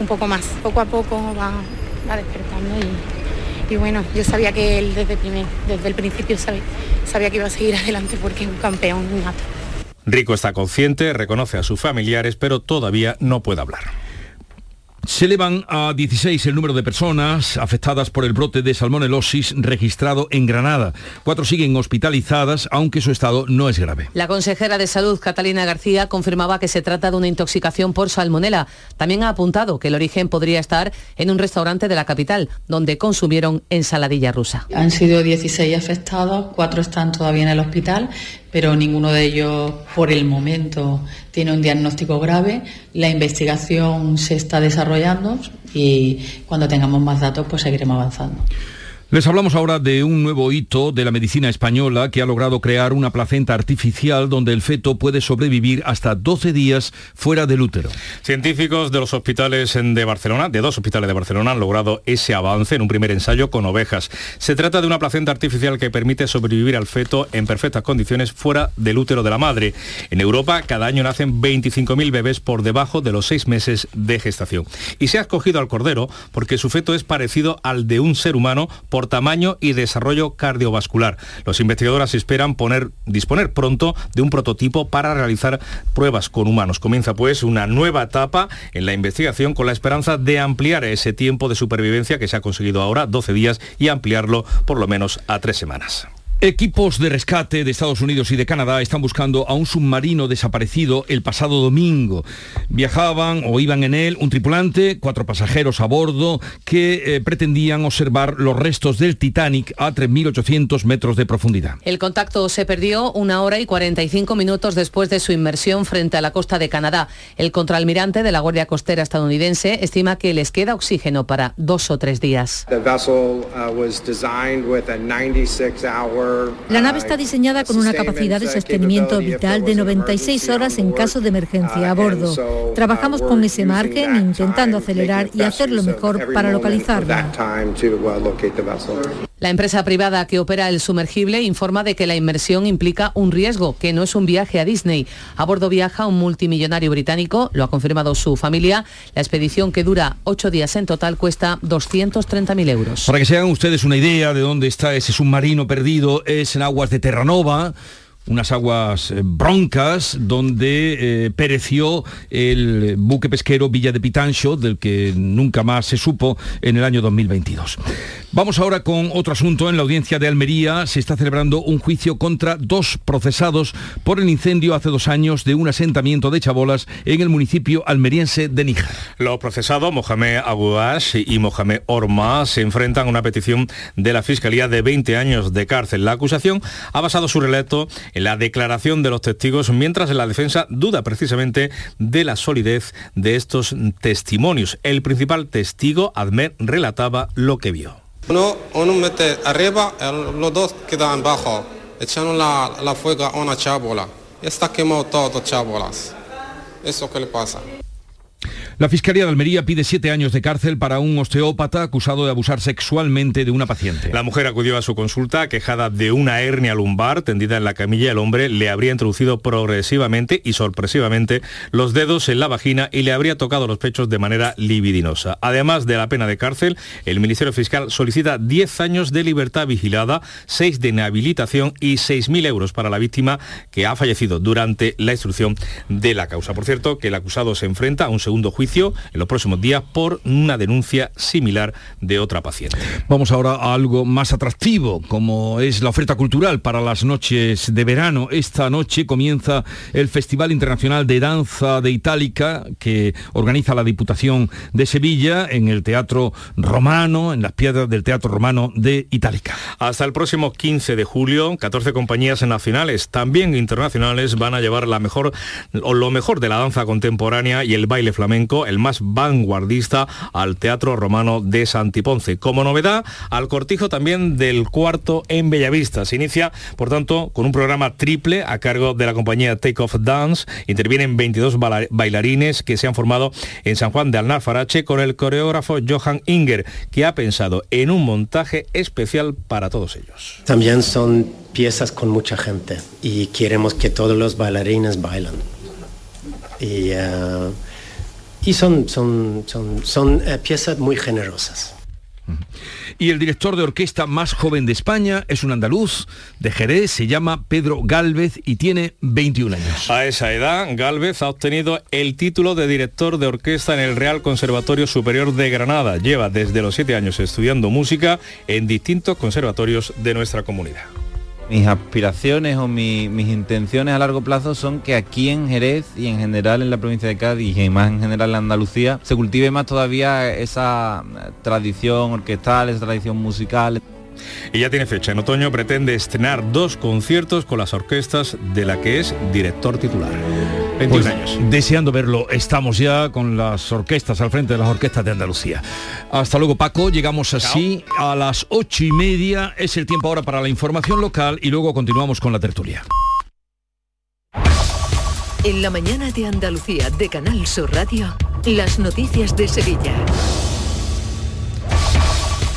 un poco más, poco a poco va despertando y y bueno, yo sabía que él desde, primer, desde el principio sabía, sabía que iba a seguir adelante porque es un campeón nato. Rico está consciente, reconoce a sus familiares, pero todavía no puede hablar. Se elevan a 16 el número de personas afectadas por el brote de salmonelosis registrado en Granada. Cuatro siguen hospitalizadas, aunque su estado no es grave. La consejera de Salud, Catalina García, confirmaba que se trata de una intoxicación por salmonela. También ha apuntado que el origen podría estar en un restaurante de la capital, donde consumieron ensaladilla rusa. Han sido 16 afectados, cuatro están todavía en el hospital pero ninguno de ellos por el momento tiene un diagnóstico grave. La investigación se está desarrollando y cuando tengamos más datos pues seguiremos avanzando. Les hablamos ahora de un nuevo hito de la medicina española que ha logrado crear una placenta artificial donde el feto puede sobrevivir hasta 12 días fuera del útero. Científicos de los hospitales de Barcelona, de dos hospitales de Barcelona, han logrado ese avance en un primer ensayo con ovejas. Se trata de una placenta artificial que permite sobrevivir al feto en perfectas condiciones fuera del útero de la madre. En Europa, cada año nacen 25.000 bebés por debajo de los seis meses de gestación. Y se ha escogido al cordero porque su feto es parecido al de un ser humano tamaño y desarrollo cardiovascular. Los investigadores esperan poner, disponer pronto de un prototipo para realizar pruebas con humanos. Comienza pues una nueva etapa en la investigación con la esperanza de ampliar ese tiempo de supervivencia que se ha conseguido ahora, 12 días, y ampliarlo por lo menos a tres semanas. Equipos de rescate de Estados Unidos y de Canadá están buscando a un submarino desaparecido el pasado domingo. Viajaban o iban en él un tripulante, cuatro pasajeros a bordo que eh, pretendían observar los restos del Titanic a 3.800 metros de profundidad. El contacto se perdió una hora y 45 minutos después de su inmersión frente a la costa de Canadá. El contraalmirante de la Guardia Costera estadounidense estima que les queda oxígeno para dos o tres días. La nave está diseñada con una capacidad de sostenimiento vital de 96 horas en caso de emergencia a bordo. Trabajamos con ese margen intentando acelerar y hacerlo mejor para localizarla. La empresa privada que opera el sumergible informa de que la inmersión implica un riesgo, que no es un viaje a Disney. A bordo viaja un multimillonario británico, lo ha confirmado su familia. La expedición que dura ocho días en total cuesta 230.000 euros. Para que se hagan ustedes una idea de dónde está ese submarino perdido, es en aguas de Terranova unas aguas eh, broncas donde eh, pereció el buque pesquero Villa de Pitancho, del que nunca más se supo en el año 2022. Vamos ahora con otro asunto. En la audiencia de Almería se está celebrando un juicio contra dos procesados por el incendio hace dos años de un asentamiento de chabolas en el municipio almeriense de Níjar. Los procesados, Mohamed Aguash y Mohamed Orma, se enfrentan a una petición de la Fiscalía de 20 años de cárcel. La acusación ha basado su relato en la declaración de los testigos, mientras la defensa duda precisamente de la solidez de estos testimonios. El principal testigo, Admer, relataba lo que vio. Uno, uno mete arriba, los dos quedan abajo. Echaron la, la fuego a una chábola. Está quemado todo chábolas. Eso que le pasa. La Fiscalía de Almería pide siete años de cárcel para un osteópata acusado de abusar sexualmente de una paciente. La mujer acudió a su consulta quejada de una hernia lumbar tendida en la camilla. El hombre le habría introducido progresivamente y sorpresivamente los dedos en la vagina y le habría tocado los pechos de manera libidinosa. Además de la pena de cárcel, el Ministerio Fiscal solicita 10 años de libertad vigilada, 6 de inhabilitación y 6.000 euros para la víctima que ha fallecido durante la instrucción de la causa. Por cierto, que el acusado se enfrenta a un segundo juicio en los próximos días por una denuncia similar de otra paciente. Vamos ahora a algo más atractivo, como es la oferta cultural para las noches de verano. Esta noche comienza el Festival Internacional de Danza de Itálica que organiza la Diputación de Sevilla en el Teatro Romano, en las piedras del Teatro Romano de Itálica. Hasta el próximo 15 de julio, 14 compañías nacionales, también internacionales, van a llevar la mejor o lo mejor de la danza contemporánea y el baile flamenco el más vanguardista, al Teatro Romano de Santiponce. Como novedad, al cortijo también del cuarto en Bellavista. Se inicia, por tanto, con un programa triple a cargo de la compañía Take Off Dance. Intervienen 22 bailarines que se han formado en San Juan de Alnafarache con el coreógrafo Johan Inger, que ha pensado en un montaje especial para todos ellos. También son piezas con mucha gente y queremos que todos los bailarines bailan. Y uh, y son, son, son, son eh, piezas muy generosas. Y el director de orquesta más joven de España es un andaluz de Jerez, se llama Pedro Gálvez y tiene 21 años. A esa edad, Gálvez ha obtenido el título de director de orquesta en el Real Conservatorio Superior de Granada. Lleva desde los 7 años estudiando música en distintos conservatorios de nuestra comunidad. Mis aspiraciones o mis intenciones a largo plazo son que aquí en Jerez y en general en la provincia de Cádiz y más en general en Andalucía se cultive más todavía esa tradición orquestal, esa tradición musical. Y ya tiene fecha. En otoño pretende estrenar dos conciertos con las orquestas de la que es director titular. 21 Pues, años. Deseando verlo, estamos ya con las orquestas al frente de las orquestas de Andalucía. Hasta luego Paco, llegamos así a las ocho y media, es el tiempo ahora para la información local y luego continuamos con la tertulia. En la mañana de Andalucía de Canal Sur Radio, las noticias de Sevilla.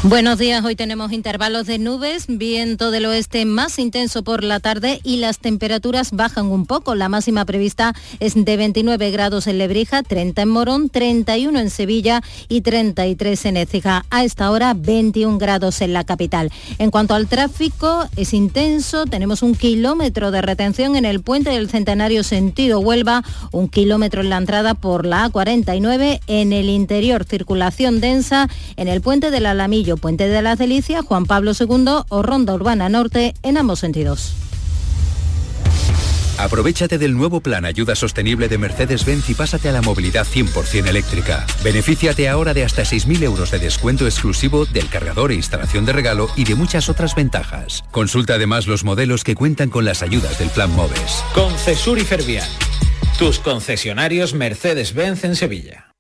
Buenos días, hoy tenemos intervalos de nubes, viento del oeste más intenso por la tarde y las temperaturas bajan un poco. La máxima prevista es de 29 grados en Lebrija, 30 en Morón, 31 en Sevilla y 33 en Écija. A esta hora 21 grados en la capital. En cuanto al tráfico, es intenso, tenemos un kilómetro de retención en el puente del Centenario sentido Huelva, un kilómetro en la entrada por la A49, en el interior circulación densa, en el puente del Alamillo Puente de las Delicias, Juan Pablo II o Ronda Urbana Norte en ambos sentidos. Aprovechate del nuevo plan Ayuda Sostenible de Mercedes-Benz y pásate a la movilidad 100% eléctrica. Benefíciate ahora de hasta 6.000 euros de descuento exclusivo del cargador e instalación de regalo y de muchas otras ventajas. Consulta además los modelos que cuentan con las ayudas del plan MOVES. Concesur y Fervial, tus concesionarios Mercedes-Benz en Sevilla.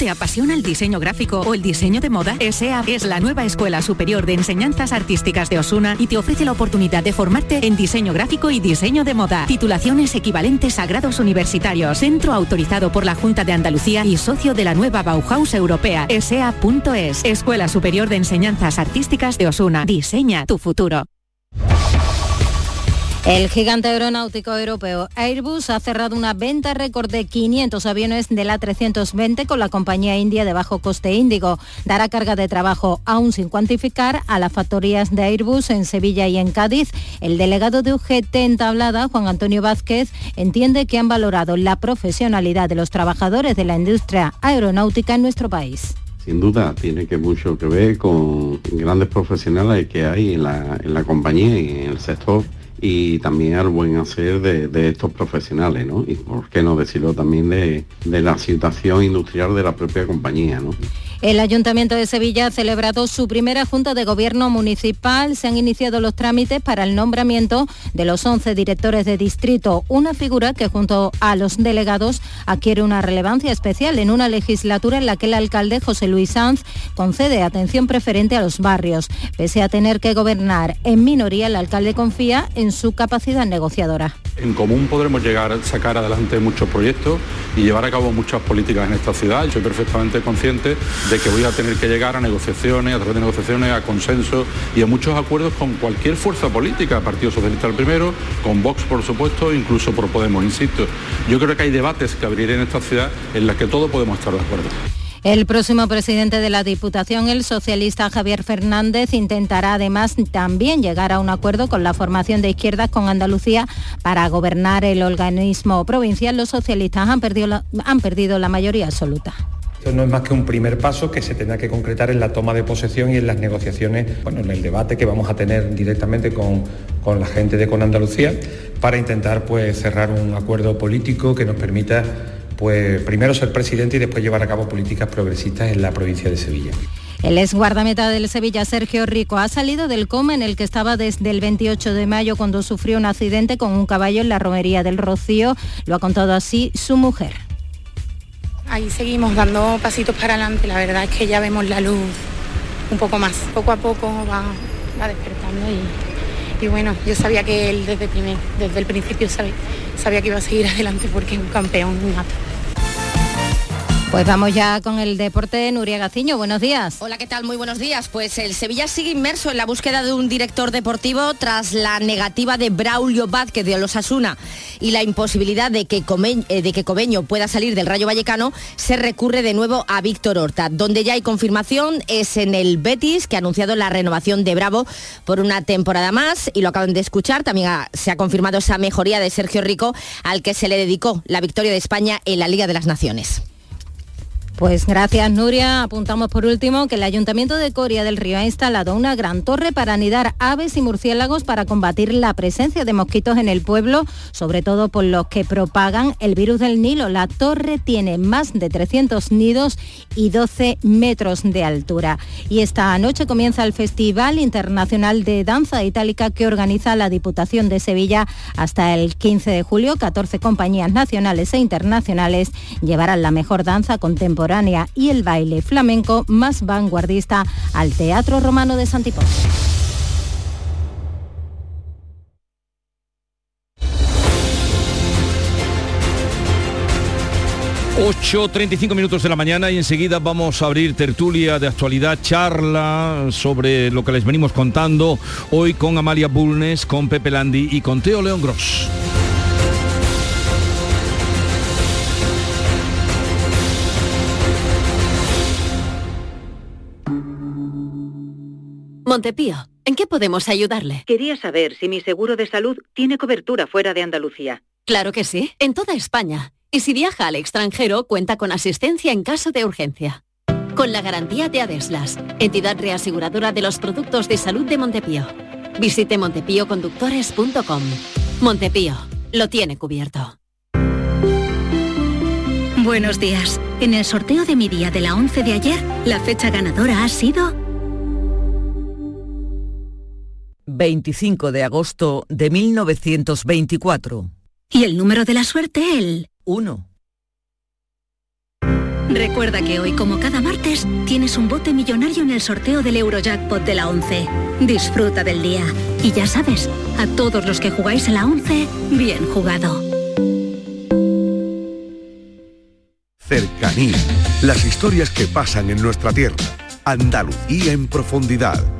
¿Te apasiona el diseño gráfico o el diseño de moda? ESEA es la nueva Escuela Superior de Enseñanzas Artísticas de Osuna y te ofrece la oportunidad de formarte en diseño gráfico y diseño de moda. Titulaciones equivalentes a grados universitarios. Centro autorizado por la Junta de Andalucía y socio de la nueva Bauhaus Europea. ESEA.es. Escuela Superior de Enseñanzas Artísticas de Osuna. Diseña tu futuro. El gigante aeronáutico europeo Airbus ha cerrado una venta récord de 500 aviones de la 320 con la compañía india de bajo coste Índigo. Dará carga de trabajo, aún sin cuantificar, a las factorías de Airbus en Sevilla y en Cádiz. El delegado de UGT en Tablada, Juan Antonio Vázquez, entiende que han valorado la profesionalidad de los trabajadores de la industria aeronáutica en nuestro país. Sin duda, tiene mucho que ver con grandes profesionales que hay en la compañía y en el sector y también al buen hacer de, estos profesionales, ¿no? Y por qué no decirlo también de, de la situación industrial de la propia compañía, ¿no? El Ayuntamiento de Sevilla ha celebrado su primera Junta de Gobierno Municipal. Se han iniciado los trámites para el nombramiento de los 11 directores de distrito, una figura que junto a los delegados adquiere una relevancia especial en una legislatura en la que el alcalde José Luis Sanz concede atención preferente a los barrios. Pese a tener que gobernar en minoría, el alcalde confía en su capacidad negociadora. En común podremos llegar a sacar adelante muchos proyectos y llevar a cabo muchas políticas en esta ciudad. Soy perfectamente consciente de que voy a tener que llegar a negociaciones, a través de negociaciones, a consenso y a muchos acuerdos con cualquier fuerza política, Partido Socialista el primero, con Vox por supuesto, incluso por Podemos, insisto. Yo creo que hay debates que abriré en esta ciudad en los que todos podemos estar de acuerdo. El próximo presidente de la Diputación, el socialista Javier Fernández, intentará además también llegar a un acuerdo con la formación de izquierdas con Andalucía para gobernar el organismo provincial. Los socialistas han perdido la, han perdido la mayoría absoluta. Esto no es más que un primer paso que se tendrá que concretar en la toma de posesión y en las negociaciones, bueno, en el debate que vamos a tener directamente con, con la gente de Con Andalucía para intentar pues cerrar un acuerdo político que nos permita pues primero ser presidente y después llevar a cabo políticas progresistas en la provincia de Sevilla. El ex guardameta del Sevilla, Sergio Rico, ha salido del coma en el que estaba desde el 28 de mayo cuando sufrió un accidente con un caballo en la romería del Rocío. Lo ha contado así su mujer. Ahí seguimos dando pasitos para adelante, la verdad es que ya vemos la luz un poco más. Poco a poco va, va despertando y, y, bueno, yo sabía que él desde, primer, desde el principio sabía, sabía que iba a seguir adelante porque es un campeón nato. Pues vamos ya con el deporte Nuria Gaciño. Buenos días. Hola, ¿qué tal? Muy buenos días. Pues el Sevilla sigue inmerso en la búsqueda de un director deportivo tras la negativa de Braulio Vázquez de Osasuna y la imposibilidad de que, Comeño, eh, de que pueda salir del Rayo Vallecano, se recurre de nuevo a Víctor Horta. Donde ya hay confirmación es en el Betis, que ha anunciado la renovación de Bravo por una temporada más y lo acaban de escuchar. También se ha confirmado esa mejoría de Sergio Rico al que se le dedicó la victoria de España en la Liga de las Naciones. Pues gracias Nuria. Apuntamos por último que el Ayuntamiento de Coria del Río ha instalado una gran torre para anidar aves y murciélagos para combatir la presencia de mosquitos en el pueblo, sobre todo por los que propagan el virus del Nilo. La torre tiene más de 300 nidos y 12 metros de altura. Y esta noche comienza el Festival Internacional de Danza Itálica que organiza la Diputación de Sevilla hasta el 15 de julio. 14 compañías nacionales e internacionales llevarán la mejor danza contemporánea y el baile flamenco más vanguardista al Teatro Romano de Santipón. 8.35 minutos de la mañana y enseguida vamos a abrir tertulia de actualidad, charla sobre lo que les venimos contando hoy con Amalia Bulnes, con Pepe Landi y con Teo León Gross. Montepío, ¿en qué podemos ayudarle? Quería saber si mi seguro de salud tiene cobertura fuera de Andalucía. Claro que sí, en toda España. Y si viaja al extranjero, cuenta con asistencia en caso de urgencia. Con la garantía de Adeslas, entidad reaseguradora de los productos de salud de Montepío. Visite montepíoconductores.com. Montepío, lo tiene cubierto. Buenos días. En el sorteo de mi día de la 11 de ayer, la fecha ganadora ha sido 25 de agosto de 1924. ¿Y el número de la suerte, el? 1. Recuerda que hoy, como cada martes, tienes un bote millonario en el sorteo del Eurojackpot de la 11. Disfruta del día. Y ya sabes, a todos los que jugáis en la 11, bien jugado. Cercanía. Las historias que pasan en nuestra tierra. Andalucía en profundidad.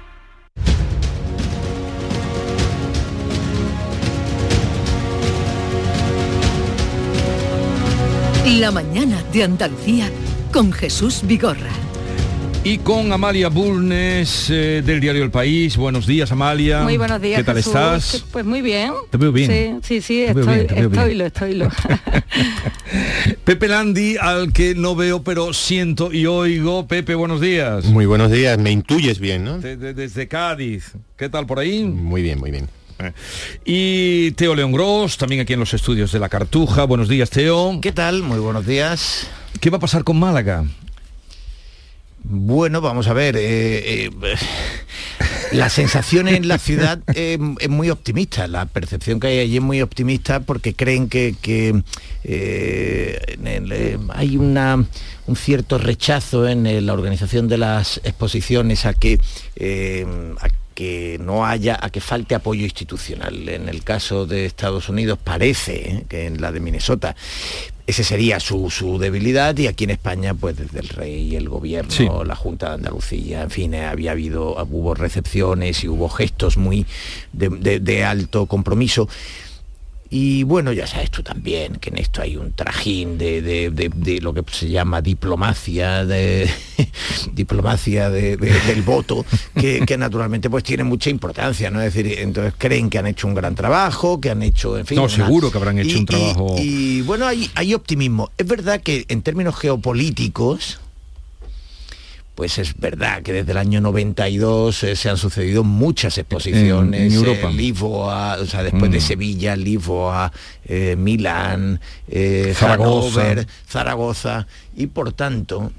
La mañana de Andalucía con Jesús Vigorra. Y con Amalia Bulnes eh, del diario El País. Buenos días, Amalia. Muy buenos días. ¿Qué tal estás? Pues muy bien. Te veo bien. Sí, sí, sí estoy, estoy, lo, estoy lo. Pepe Landi, al que no veo, pero siento y oigo. Pepe, buenos días. Muy buenos días. Me intuyes bien, ¿no? desde Cádiz. ¿Qué tal por ahí? Muy bien, muy bien. Eh, y Teo León Gross, también aquí en los estudios de La Cartuja. Buenos días, Teo. ¿Qué tal? Muy buenos días. ¿Qué va a pasar con Málaga? Bueno, vamos a ver. Eh, eh, la sensación en la ciudad es, muy optimista. La percepción que hay allí es muy optimista porque creen que, eh, hay una, un cierto rechazo en la organización de las exposiciones a que, a que no haya, a que falte apoyo institucional. En el caso de Estados Unidos parece que en la de Minnesota ese sería su, debilidad y aquí en España pues desde el rey, el gobierno, la Junta de Andalucía, en fin, eh, había habido, hubo recepciones y hubo gestos muy de alto compromiso. Y bueno, ya sabes tú también que en esto hay un trajín de, lo que se llama diplomacia, de diplomacia del voto, que, naturalmente pues tiene mucha importancia, ¿no? Es decir, entonces creen que han hecho un gran trabajo, que han hecho, en fin. No, seguro que habrán hecho un trabajo. Y, bueno, hay, hay optimismo. Es verdad que en términos geopolíticos, pues es verdad que desde el año 92 eh, se han sucedido muchas exposiciones en, Europa. Lisboa, o sea, después de mm. Sevilla, Lisboa, eh, Milán, Zaragoza. Zaragoza, y por tanto,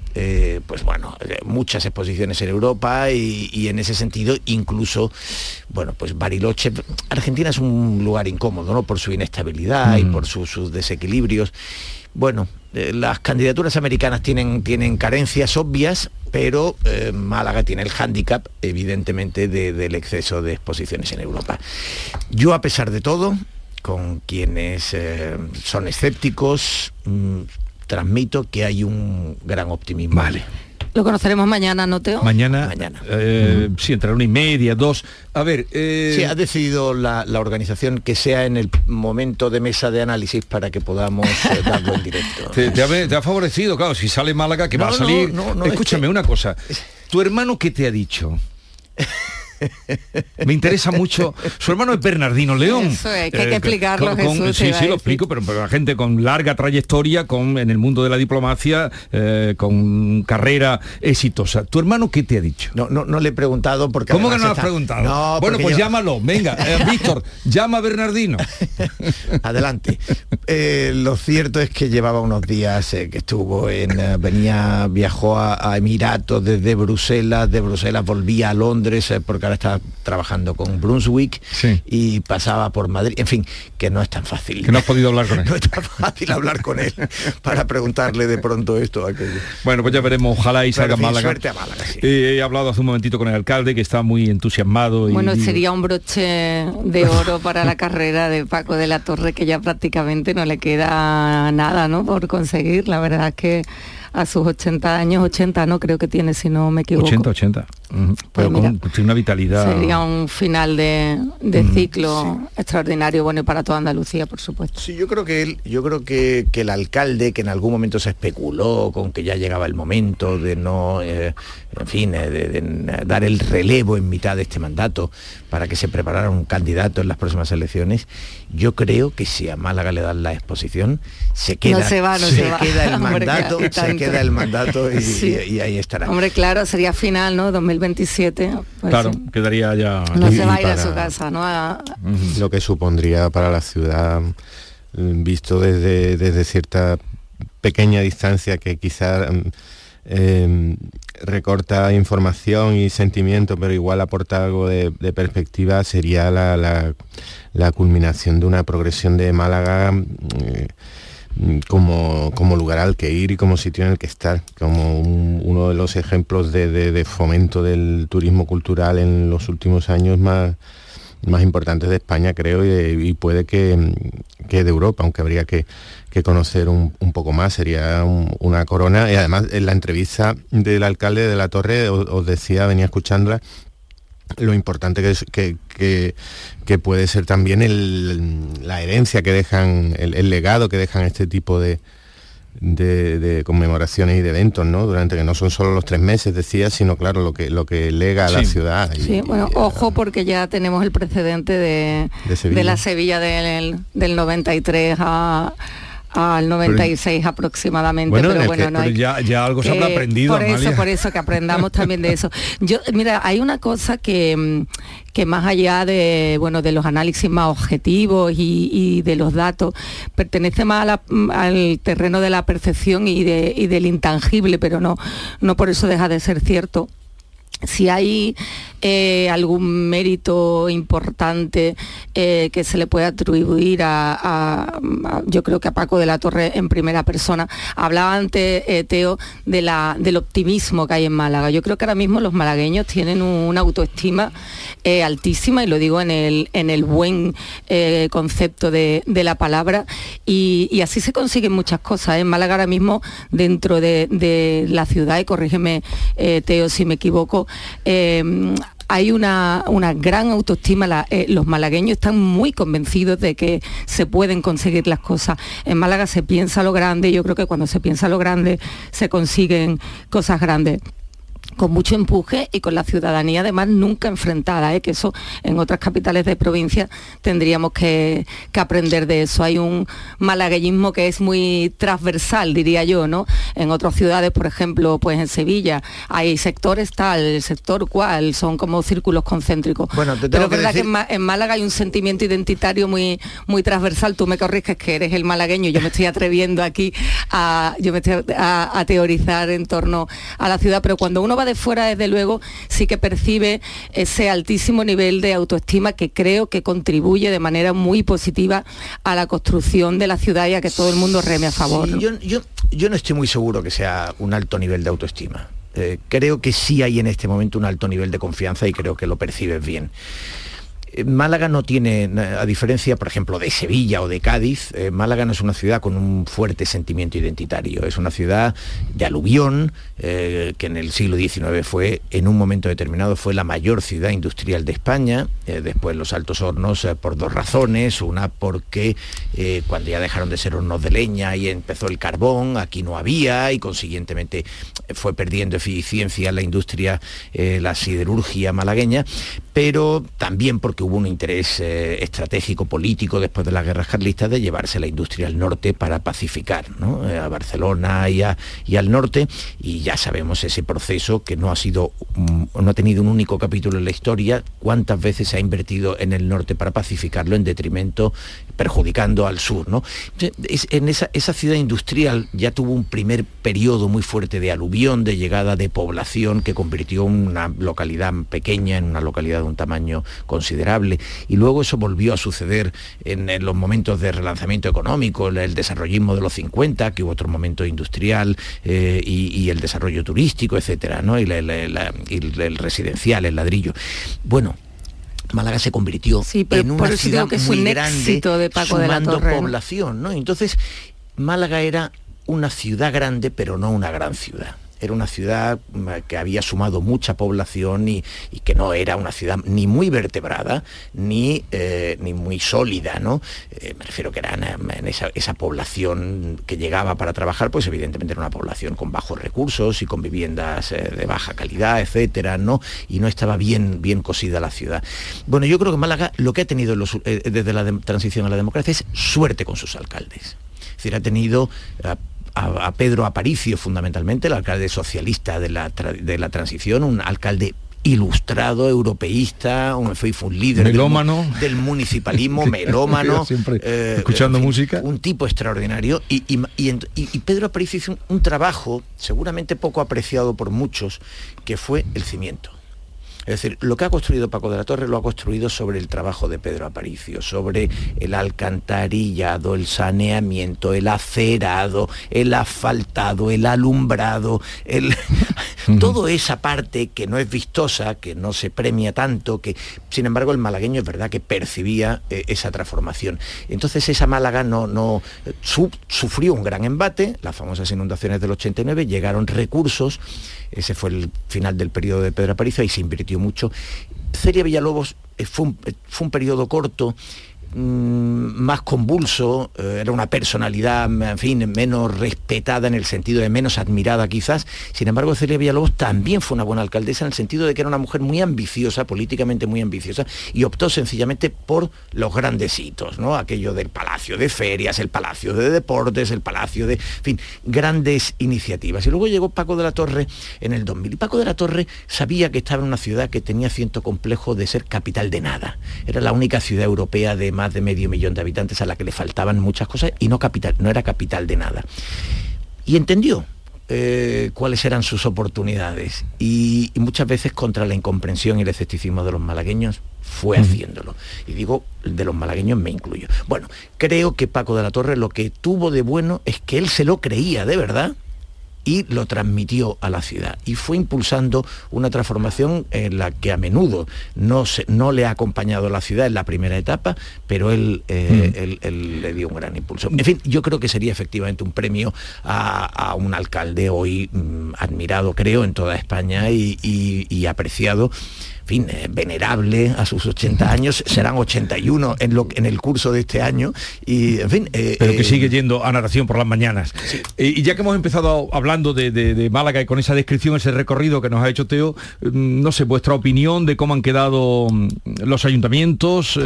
pues bueno, muchas exposiciones en Europa y, en ese sentido incluso, bueno, pues Bariloche, Argentina es un lugar incómodo, ¿no? Por su inestabilidad y mm. por sus desequilibrios. Bueno, eh, las candidaturas americanas tienen, tienen carencias obvias, pero eh, Málaga tiene el hándicap, evidentemente, del exceso de exposiciones en Europa. Yo, a pesar de todo, con quienes eh, son escépticos, mm, transmito que hay un gran optimismo. Vale. Lo conoceremos mañana, ¿no, Teo? Mañana. Mañana. Eh, sí, entre una y media, dos. A ver. Eh... Sí, ha decidido la, organización que sea en el momento de mesa de análisis para que podamos eh, darlo en directo. Te, ha, favorecido, claro, si sale Málaga, que va a salir. Escúchame una cosa. ¿Tu hermano qué te ha dicho? Me interesa mucho. Su hermano es Bernardino León. Eso es, que hay que eh, explicarlo. sí, sí, lo explico, pero, la gente con larga trayectoria, con en el mundo de la diplomacia, eh, con carrera exitosa. ¿Tu hermano qué te ha dicho? No, no, no le he preguntado porque. ¿Cómo que no lo has preguntado? bueno, pues llámalo. Venga, eh, Víctor, llama a Bernardino. Adelante. lo cierto es que llevaba unos días que estuvo en. venía, viajó a, Emiratos desde Bruselas, de Bruselas volvía a Londres porque ahora está trabajando con Brunswick y pasaba por Madrid. En fin, que no es tan fácil. Que no has podido hablar con él. no es tan fácil hablar con él para preguntarle de pronto esto, aquello. Bueno, pues ya veremos, ojalá y salga Málaga. Suerte a Málaga eh, he hablado hace un momentito con el alcalde que está muy entusiasmado. Y, bueno, sería un broche de oro para la carrera de Paco de la Torre que ya prácticamente no le queda nada, ¿no? Por conseguir. La verdad es que a sus 80 años, 80 no creo que tiene, si no me equivoco. 80, 80. Pero con una vitalidad. Sería un final de, ciclo extraordinario, bueno, para toda Andalucía, por supuesto. Sí, yo creo que él, yo creo que, el alcalde, que en algún momento se especuló con que ya llegaba el momento de no, eh, en fin, eh, de, dar el relevo en mitad de este mandato para que se preparara un candidato en las próximas elecciones, yo creo que si a Málaga le dan la exposición, se queda, se va, no se, queda el mandato, se queda el mandato y, ahí estará. Hombre, claro, sería final, ¿no? 2027. Pues claro, quedaría ya... No se va a ir a su casa, ¿no? Lo que supondría para la ciudad, mm, visto desde, desde cierta pequeña distancia que quizá mm, em, recorta información y sentimiento, pero igual aporta algo de, perspectiva, sería la, culminación de una progresión de Málaga. Mm, como, lugar al que ir y como sitio en el que estar, como uno de los ejemplos de, fomento del turismo cultural en los últimos años más, más importantes de España, creo, y, puede que, que, de Europa, aunque habría que, conocer un, poco más, sería una corona. Y además en la entrevista del alcalde de la Torre os decía, venía escuchándola, lo importante que, es, que, que, puede ser también la herencia que dejan, el, legado que dejan este tipo de, de, conmemoraciones y de eventos, ¿no? Durante que no son solo los tres meses, decía, sino claro, lo que lo que lega a la ciudad. sí, bueno, ojo porque ya tenemos el precedente de, de, la Sevilla del, del 93 a al 96 aproximadamente pero bueno no ya, algo se habrá aprendido por eso por eso que aprendamos también de eso. Yo mira hay una cosa que mm, que más allá de bueno de los análisis más objetivos y, de los datos pertenece más mm, al terreno de la percepción y, de, y del intangible pero no no por eso deja de ser cierto si hay eh, algún mérito importante eh, que se le puede atribuir a, yo creo que a Paco de la Torre en primera persona. Hablaba antes, eh, Teo, de del optimismo que hay en Málaga. Yo creo que ahora mismo los malagueños tienen una autoestima altísima, y lo digo en el, en el buen concepto de, la palabra, y, así se consiguen muchas cosas. En Málaga ahora mismo, dentro de, de la ciudad, y corrígeme, Teo, si me equivoco, hay una, gran autoestima, eh, los malagueños están muy convencidos de que se pueden conseguir las cosas. En Málaga se piensa lo grande, yo creo que cuando se piensa lo grande se consiguen cosas grandes. Con mucho empuje y con la ciudadanía además nunca enfrentada, ¿eh? que eso en otras capitales de provincia tendríamos que, aprender de eso. Hay un malagueñismo que es muy transversal, diría yo, ¿no? En otras ciudades, por ejemplo, pues en Sevilla, hay sectores tal, sector cual, son como círculos concéntricos. Bueno, Pero es verdad que, en, Málaga hay un sentimiento identitario muy, muy transversal. Tú me corriges que eres el malagueño, yo me estoy atreviendo aquí a, yo me a teorizar en torno a la ciudad, pero cuando uno va de fuera, desde luego, sí que percibe ese altísimo nivel de autoestima que creo que contribuye de manera muy positiva a la construcción de la ciudad y a que todo el mundo reme a favor. yo, no estoy muy seguro que sea un alto nivel de autoestima. Eh, creo que sí hay en este momento un alto nivel de confianza y creo que lo percibes bien. Málaga no tiene, a diferencia, por ejemplo, de Sevilla o de Cádiz, eh, Málaga no es una ciudad con un fuerte sentimiento identitario. Es una ciudad de aluvión, eh, que en el siglo XIX fue, en un momento determinado, fue la mayor ciudad industrial de España. Eh, después los Altos Hornos, por dos razones. Una porque cuando ya dejaron de ser hornos de leña y empezó el carbón, aquí no había y consiguientemente fue perdiendo eficiencia la industria, la siderurgia malagueña, pero también porque hubo un interés eh, estratégico político después de las guerras carlistas de llevarse la industria al norte para pacificar eh, a Barcelona y, al norte. Y ya sabemos ese proceso que no ha sido no ha tenido un único capítulo en la historia. Cuántas veces se ha invertido en el norte para pacificarlo en detrimento perjudicando al sur ¿no? en esa, esa ciudad industrial ya tuvo un primer periodo muy fuerte de aluvión de llegada de población que convirtió una localidad pequeña en una localidad de un tamaño considerable y luego eso volvió a suceder en, los momentos de relanzamiento económico, el, desarrollismo de los 50, que hubo otro momento industrial eh, y, el desarrollo turístico, etcétera, ¿no? y, el residencial, el ladrillo. Bueno, Málaga se convirtió en una ciudad muy grande de Paco sumando de la población, ¿no? Entonces, Málaga era una ciudad grande, pero no una gran ciudad era una ciudad mm, que había sumado mucha población y, que no era una ciudad ni muy vertebrada ni, eh, ni muy sólida, ¿no? Eh, me refiero que era en esa, población que llegaba para trabajar, pues evidentemente era una población con bajos recursos y con viviendas eh, de baja calidad, etcétera, ¿no? Y no estaba bien, bien cosida la ciudad. Bueno, yo creo que Málaga lo que ha tenido desde la transición a la democracia es suerte con sus alcaldes. Es decir, ha tenido a, Pedro Aparicio fundamentalmente, el alcalde socialista de la, de la transición, un alcalde ilustrado, europeísta, un, fue un líder Del, municipalismo, melómano, siempre eh, escuchando música. Un tipo extraordinario. Y, y, Pedro Aparicio hizo un trabajo, seguramente poco apreciado por muchos, que fue el cimiento. Es decir, lo que ha construido Paco de la Torre lo ha construido sobre el trabajo de Pedro Aparicio, sobre el alcantarillado, el saneamiento, el acerado, el asfaltado, el alumbrado, el... toda esa parte que no es vistosa, que no se premia tanto, que sin embargo el malagueño es verdad que percibía eh, esa transformación. Entonces esa Málaga no, no sufrió un gran embate, las famosas inundaciones del 89, llegaron recursos ese fue el final del periodo de Pedro Aparicio, y se invirtió mucho. Celia Villalobos eh, fue un, eh, fue un periodo corto, más convulso, eh, era una personalidad, en fin, menos respetada en el sentido de menos admirada quizás. Sin embargo, Celia Villalobos también fue una buena alcaldesa en el sentido de que era una mujer muy ambiciosa, políticamente muy ambiciosa, y optó sencillamente por los grandes hitos, ¿no? Aquello del Palacio de Ferias, el Palacio de Deportes, el Palacio de, en fin, grandes iniciativas. Y luego llegó Paco de la Torre en el 2000. Y Paco de la Torre sabía que estaba en una ciudad que tenía cierto complejo de ser capital de nada. Era la única ciudad europea de más más de medio millón de habitantes a la que le faltaban muchas cosas y no, capital, no era capital de nada. Y entendió eh, cuáles eran sus oportunidades y, muchas veces contra la incomprensión y el escepticismo de los malagueños fue haciéndolo. Y digo, de los malagueños me incluyo. Bueno, creo que Paco de la Torre lo que tuvo de bueno es que él se lo creía de verdad y lo transmitió a la ciudad. Y fue impulsando una transformación en la que a menudo no, se, no le ha acompañado la ciudad en la primera etapa, pero él, eh, mm. le dio un gran impulso. En fin, yo creo que sería efectivamente un premio a, un alcalde hoy mm, admirado, creo, en toda España y apreciado fin, eh, venerable a sus 80 años, serán 81 en, lo, en el curso de este año, y en fin... Eh, Pero que sigue yendo a narración por las mañanas. y ya que hemos empezado hablando de, Málaga y con esa descripción, ese recorrido que nos ha hecho Teo, mm, no sé, vuestra opinión de cómo han quedado mm, los ayuntamientos.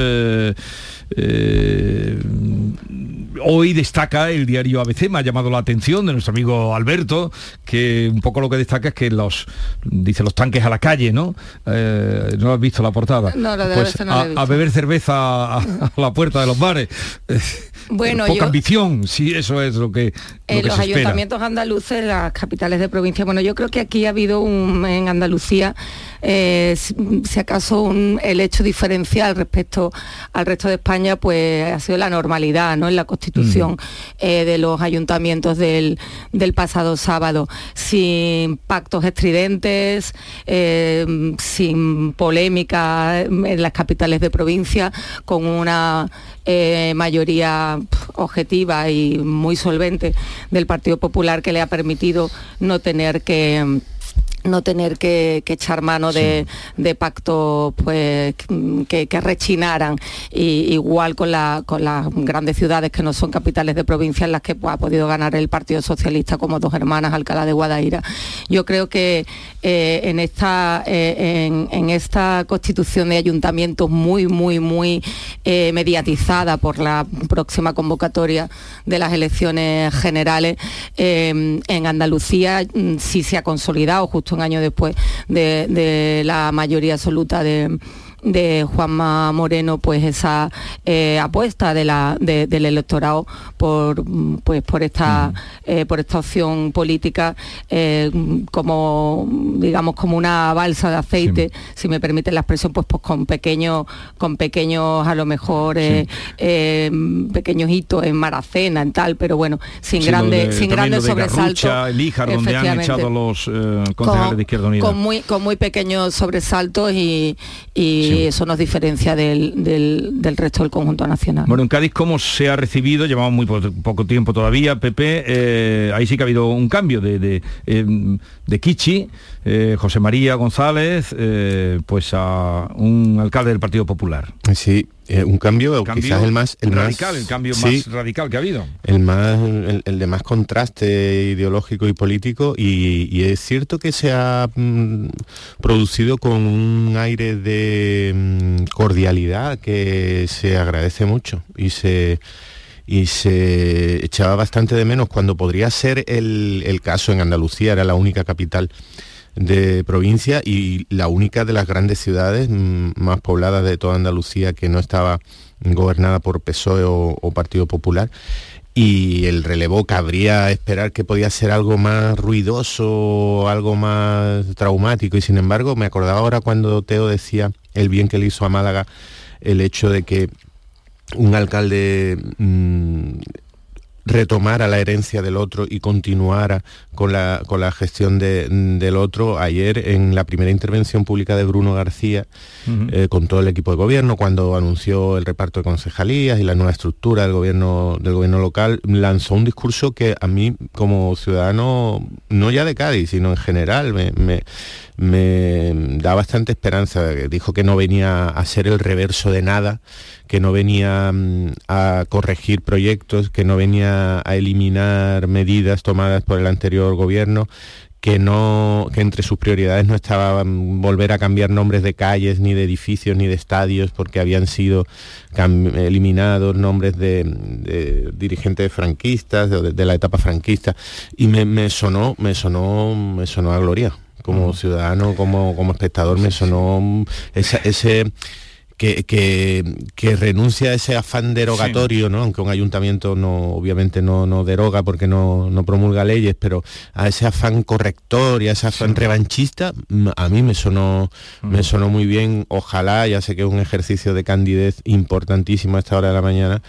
hoy destaca el diario ABC, me ha llamado la atención de nuestro amigo Alberto, que un poco lo que destaca es que los, dice los tanques a la calle, ¿no? Eh, no has visto la portada. No, la de pues a, beber cerveza a, la puerta de los bares. Bueno, poca ambición, sí, eso es lo que... en los ayuntamientos andaluces, las capitales de provincia, bueno, yo creo que aquí ha habido un, en Andalucía eh, si, acaso el hecho diferencial respecto al resto de España, pues ha sido la normalidad ¿no? en la constitución eh, de los ayuntamientos del, pasado sábado, sin pactos estridentes, eh, sin polémica en las capitales de provincia, con una mayoría objetiva y muy solvente del Partido Popular que le ha permitido no tener que no tener que, echar mano de, pactos pues, que, rechinaran. Y, igual con, con las grandes ciudades que no son capitales de provincia en las que pues, ha podido ganar el Partido Socialista como dos hermanas, Alcalá de Guadaira. Yo creo que eh, en, esta, eh, en, esta constitución de ayuntamientos muy, muy, muy eh, mediatizada por la próxima convocatoria de las elecciones generales, en Andalucía mm, sí se ha consolidado justo un año después de la mayoría absoluta de de Juanma Moreno pues esa eh, apuesta de la, del electorado por pues por esta eh, por esta opción política eh, como digamos como una balsa de aceite si me permite la expresión pues, pues con pequeños con pequeños a lo mejor pequeños hitos en Maracena en tal pero bueno sin grandes sin grandes sobresaltos. donde han echado los concejales de Izquierda Unida. con muy con muy pequeños sobresaltos y y eso nos diferencia del, resto del conjunto nacional. Bueno, en Cádiz, ¿cómo se ha recibido? Llevamos muy poco tiempo todavía, Pepe, eh, ahí sí que ha habido un cambio de, de, eh, Kichi, eh, José María González, pues a un alcalde del Partido Popular. Sí, eh, un cambio, quizás el más el radical, el cambio más radical que ha habido. El más el, de más contraste ideológico y político y, es cierto que se ha mm, producido con un aire de mm, cordialidad que se agradece mucho y se y se echaba bastante de menos cuando podría ser el, el caso en Andalucía, era la única capital de provincia y la única de las grandes ciudades mm, más pobladas de toda Andalucía que no estaba gobernada por PSOE o, Partido Popular. Y el relevo cabría esperar que podía ser algo más ruidoso, algo más traumático. Y sin embargo me acordaba ahora cuando Teo decía el bien que le hizo a Málaga el hecho de que un alcalde mm, retomara la herencia del otro y continuara con la, con la gestión del otro. Ayer, en la primera intervención pública de Bruno García, eh, con todo el equipo de gobierno, cuando anunció el reparto de concejalías y la nueva estructura del gobierno, del gobierno local, lanzó un discurso que a mí, como ciudadano, no ya de Cádiz, sino en general, me me da bastante esperanza. Dijo que no venía a ser el reverso de nada, que no venía mm, a corregir proyectos, que no venía a eliminar medidas tomadas por el anterior gobierno, que no que entre sus prioridades no estaba mm, volver a cambiar nombres de calles ni de edificios ni de estadios porque habían sido eliminados nombres de, dirigentes franquistas de, de, la etapa franquista y me, me sonó me sonó me sonó a gloria como ciudadano, como, como espectador, me sonó ese que, que, renuncia a ese afán derogatorio, ¿no? aunque un ayuntamiento no, obviamente no, no deroga porque no, no, promulga leyes, pero a ese afán corrector y a ese afán revanchista, a mí me sonó, me sonó muy bien. Ojalá, ya sé que es un ejercicio de candidez importantísimo a esta hora de la mañana,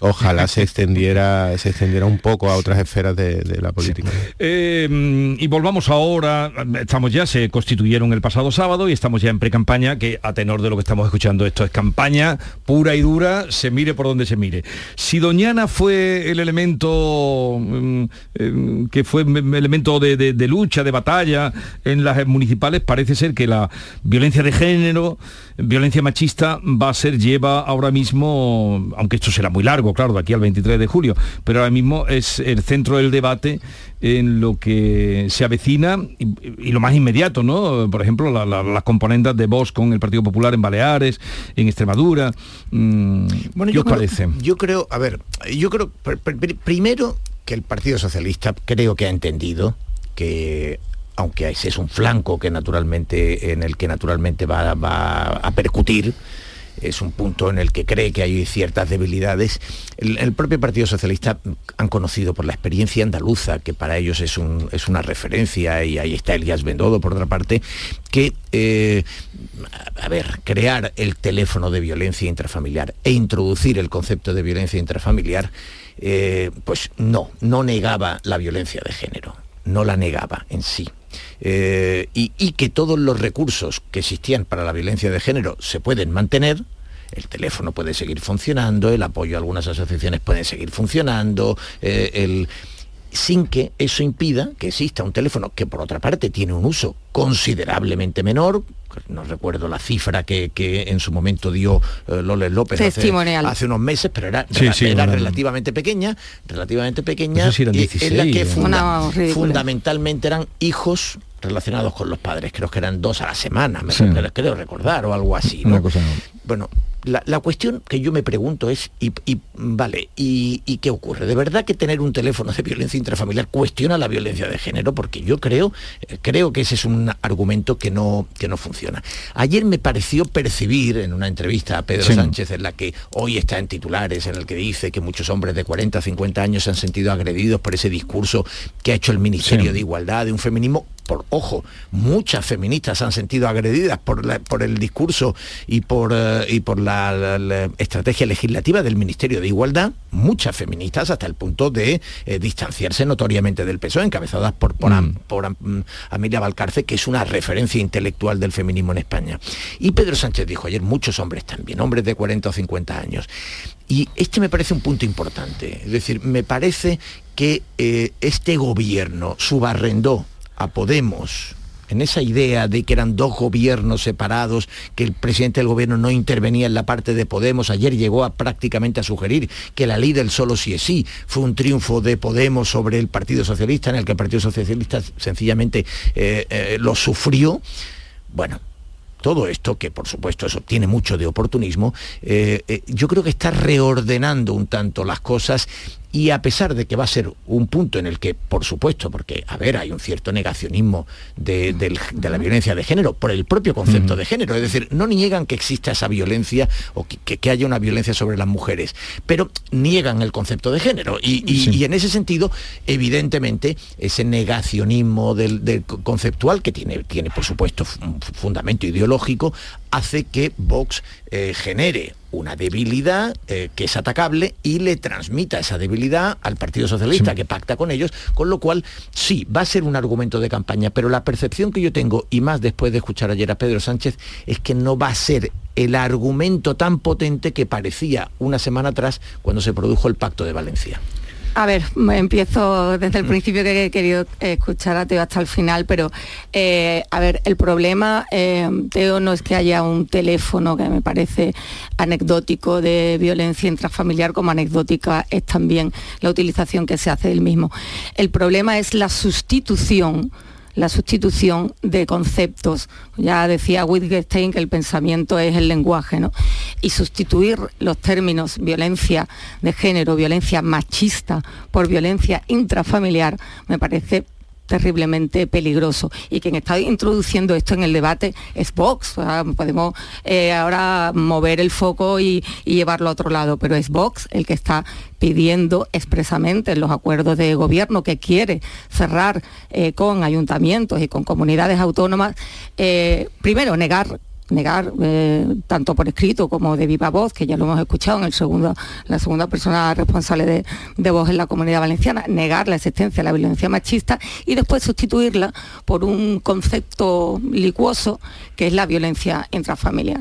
ojalá se extendiera, se extendiera un poco a otras esferas de, la política. Eh, y volvamos ahora, estamos ya, se constituyeron el pasado sábado y estamos ya en pre-campaña, que a tenor de lo que estamos escuchando esto es campaña pura y dura, se mire por donde se mire. Si Doñana fue el elemento mm, em, que fue elemento de, de lucha, de batalla en las municipales, parece ser que la violencia de género, violencia machista va a ser, lleva ahora mismo, aunque esto será muy largo, claro, de aquí al 23 de julio, pero ahora mismo es el centro del debate en lo que se avecina y, lo más inmediato, ¿no? Por ejemplo, las componentes de Vox con el Partido Popular en Baleares, en Extremadura. Mm, bueno, ¿Qué os parece? Yo creo, a ver, yo creo, primero que el Partido Socialista creo que ha entendido que aunque ese es un flanco que naturalmente en el que naturalmente va, va a percutir es un punto en el que cree que hay ciertas debilidades. El, propio Partido Socialista han conocido por la experiencia andaluza, que para ellos es, una referencia, y ahí está Elías Bendodo, por otra parte, que, eh, a ver, crear el teléfono de violencia intrafamiliar e introducir el concepto de violencia intrafamiliar, eh, pues no, no negaba la violencia de género, no la negaba en sí. Eh, y, que todos los recursos que existían para la violencia de género se pueden mantener, el teléfono puede seguir funcionando, el apoyo a algunas asociaciones puede seguir funcionando, eh, sin que eso impida que exista un teléfono que por otra parte tiene un uso considerablemente menor, no recuerdo la cifra que, en su momento dio eh, Loles López hace, unos meses, pero era, relativamente pequeña, relativamente pequeña, en la que fundamentalmente eran hijos relacionados con los padres, creo que eran dos a la semana, me creo recordar, o algo así. Bueno, la, cuestión que yo me pregunto es, y, vale, y, qué ocurre? ¿De verdad que tener un teléfono de violencia intrafamiliar cuestiona la violencia de género? Porque yo creo, eh, creo que ese es un argumento que no, que no funciona. Ayer me pareció percibir en una entrevista a Pedro Sánchez, en la que hoy está en titulares, en el que dice que muchos hombres de 40, 50 años se han sentido agredidos por ese discurso que ha hecho el Ministerio de Igualdad, de un feminismo por ojo, muchas feministas han sentido agredidas por, por el discurso y por, eh, y por la, estrategia legislativa del Ministerio de Igualdad, muchas feministas hasta el punto de eh, distanciarse notoriamente del PSOE, encabezadas por, por, mm. Amelia Valcarce, que es una referencia intelectual del feminismo en España. Y Pedro Sánchez dijo ayer, muchos hombres también, hombres de 40 o 50 años. Y este me parece un punto importante, es decir, me parece que eh, este gobierno subarrendó a Podemos en esa idea de que eran dos gobiernos separados, que el presidente del gobierno no intervenía en la parte de Podemos, ayer llegó a prácticamente a sugerir que la ley del solo sí es sí fue un triunfo de Podemos sobre el Partido Socialista, en el que el Partido Socialista sencillamente eh, eh, lo sufrió. Bueno, todo esto, que por supuesto eso tiene mucho de oportunismo, eh, yo creo que está reordenando un tanto las cosas y a pesar de que va a ser un punto en el que, por supuesto, porque, a ver, hay un cierto negacionismo de, la violencia de género por el propio concepto de género, es decir, no niegan que exista esa violencia o que, haya una violencia sobre las mujeres, pero niegan el concepto de género. Y, en ese sentido, evidentemente, ese negacionismo del, conceptual, que tiene, tiene, por supuesto, un fundamento ideológico, hace que Vox eh, genere una debilidad eh, que es atacable y le transmita esa debilidad al Partido Socialista que pacta con ellos, con lo cual sí, va a ser un argumento de campaña, pero la percepción que yo tengo, y más después de escuchar ayer a Pedro Sánchez, es que no va a ser el argumento tan potente que parecía una semana atrás cuando se produjo el Pacto de Valencia. A ver, empiezo desde el mm. principio que he querido escuchar a Teo hasta el final, pero eh, a ver, el problema, eh, Teo, no es que haya un teléfono que me parece anecdótico de violencia intrafamiliar, como anecdótica es también la utilización que se hace del mismo. El problema es la sustitución la sustitución de conceptos. Ya decía Wittgenstein que el pensamiento es el lenguaje, ¿no? Y sustituir los términos violencia de género, violencia machista por violencia intrafamiliar me parece terriblemente peligroso y quien está introduciendo esto en el debate es Vox. podemos eh, ahora mover el foco y, llevarlo a otro lado, pero es Vox el que está pidiendo expresamente en los acuerdos de gobierno que quiere cerrar eh, con ayuntamientos y con comunidades autónomas, eh, primero negar negar eh, tanto por escrito como de viva voz, que ya lo hemos escuchado en el segundo, la segunda persona responsable de, voz en la comunidad valenciana, negar la existencia de la violencia machista y después sustituirla por un concepto licuoso que es la violencia intrafamiliar.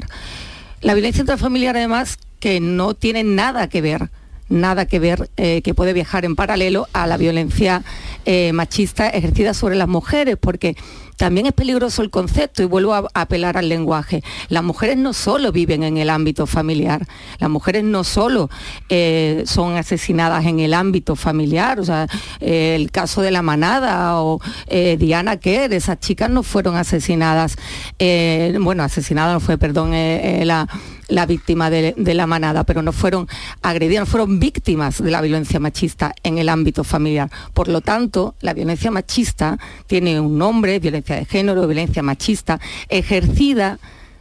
La violencia intrafamiliar además que no tiene nada que ver nada que ver, eh, que puede viajar en paralelo a la violencia eh, machista ejercida sobre las mujeres, porque también es peligroso el concepto y vuelvo a, apelar al lenguaje. Las mujeres no solo viven en el ámbito familiar, las mujeres no solo eh, son asesinadas en el ámbito familiar, o sea, eh, el caso de la manada o eh, Diana Kerr, esas chicas no fueron asesinadas, bueno, asesinada no fue, perdón, la la víctima de, la manada, pero no fueron agredidas, no fueron víctimas de la violencia machista en el ámbito familiar. Por lo tanto, la violencia machista tiene un nombre, violencia de género, violencia machista, ejercida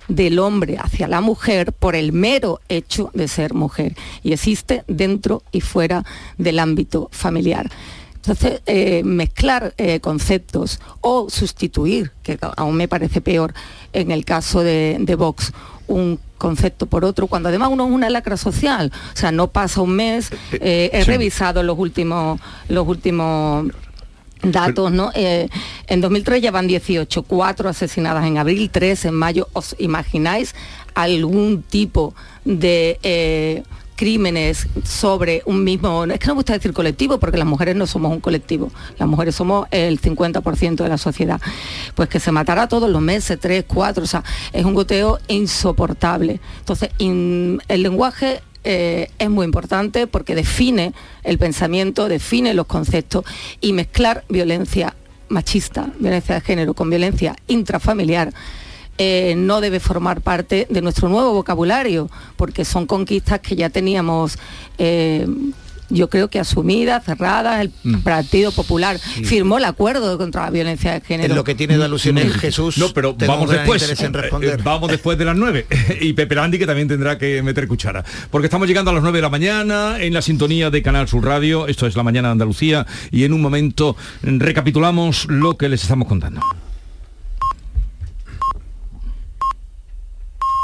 del hombre hacia la mujer por el mero hecho de ser mujer y existe dentro y fuera del ámbito familiar. Entonces, eh, mezclar eh, conceptos o sustituir, que aún me parece peor en el caso de, de Vox, un concepto por otro, cuando además uno es una lacra social. O sea, no pasa un mes, eh, he revisado los últimos, los últimos datos, ¿no? en 2003 ya van 18, 4 asesinadas en abril, 3 en mayo. ¿Os imagináis algún tipo de crímenes sobre un mismo, es que no me gusta decir colectivo porque las mujeres no somos un colectivo, las mujeres somos el 50% de la sociedad, pues que se matará todos los meses, tres, cuatro, o sea, es un goteo insoportable. Entonces, el lenguaje eh, es muy importante porque define el pensamiento, define los conceptos y mezclar violencia machista, violencia de género con violencia intrafamiliar eh, no debe formar parte de nuestro nuevo vocabulario, porque son conquistas que ya teníamos eh, yo creo que asumidas, cerradas, el mm. Partido Popular firmó el acuerdo contra la violencia de género. lo que tiene de alusiones mm. Jesús. No, pero vamos después. Eh, vamos después de las nueve. y Pepe Landi que también tendrá que meter cuchara. Porque estamos llegando a las nueve de la mañana en la sintonía de Canal Sur Radio. Esto es la mañana de Andalucía y en un momento recapitulamos lo que les estamos contando.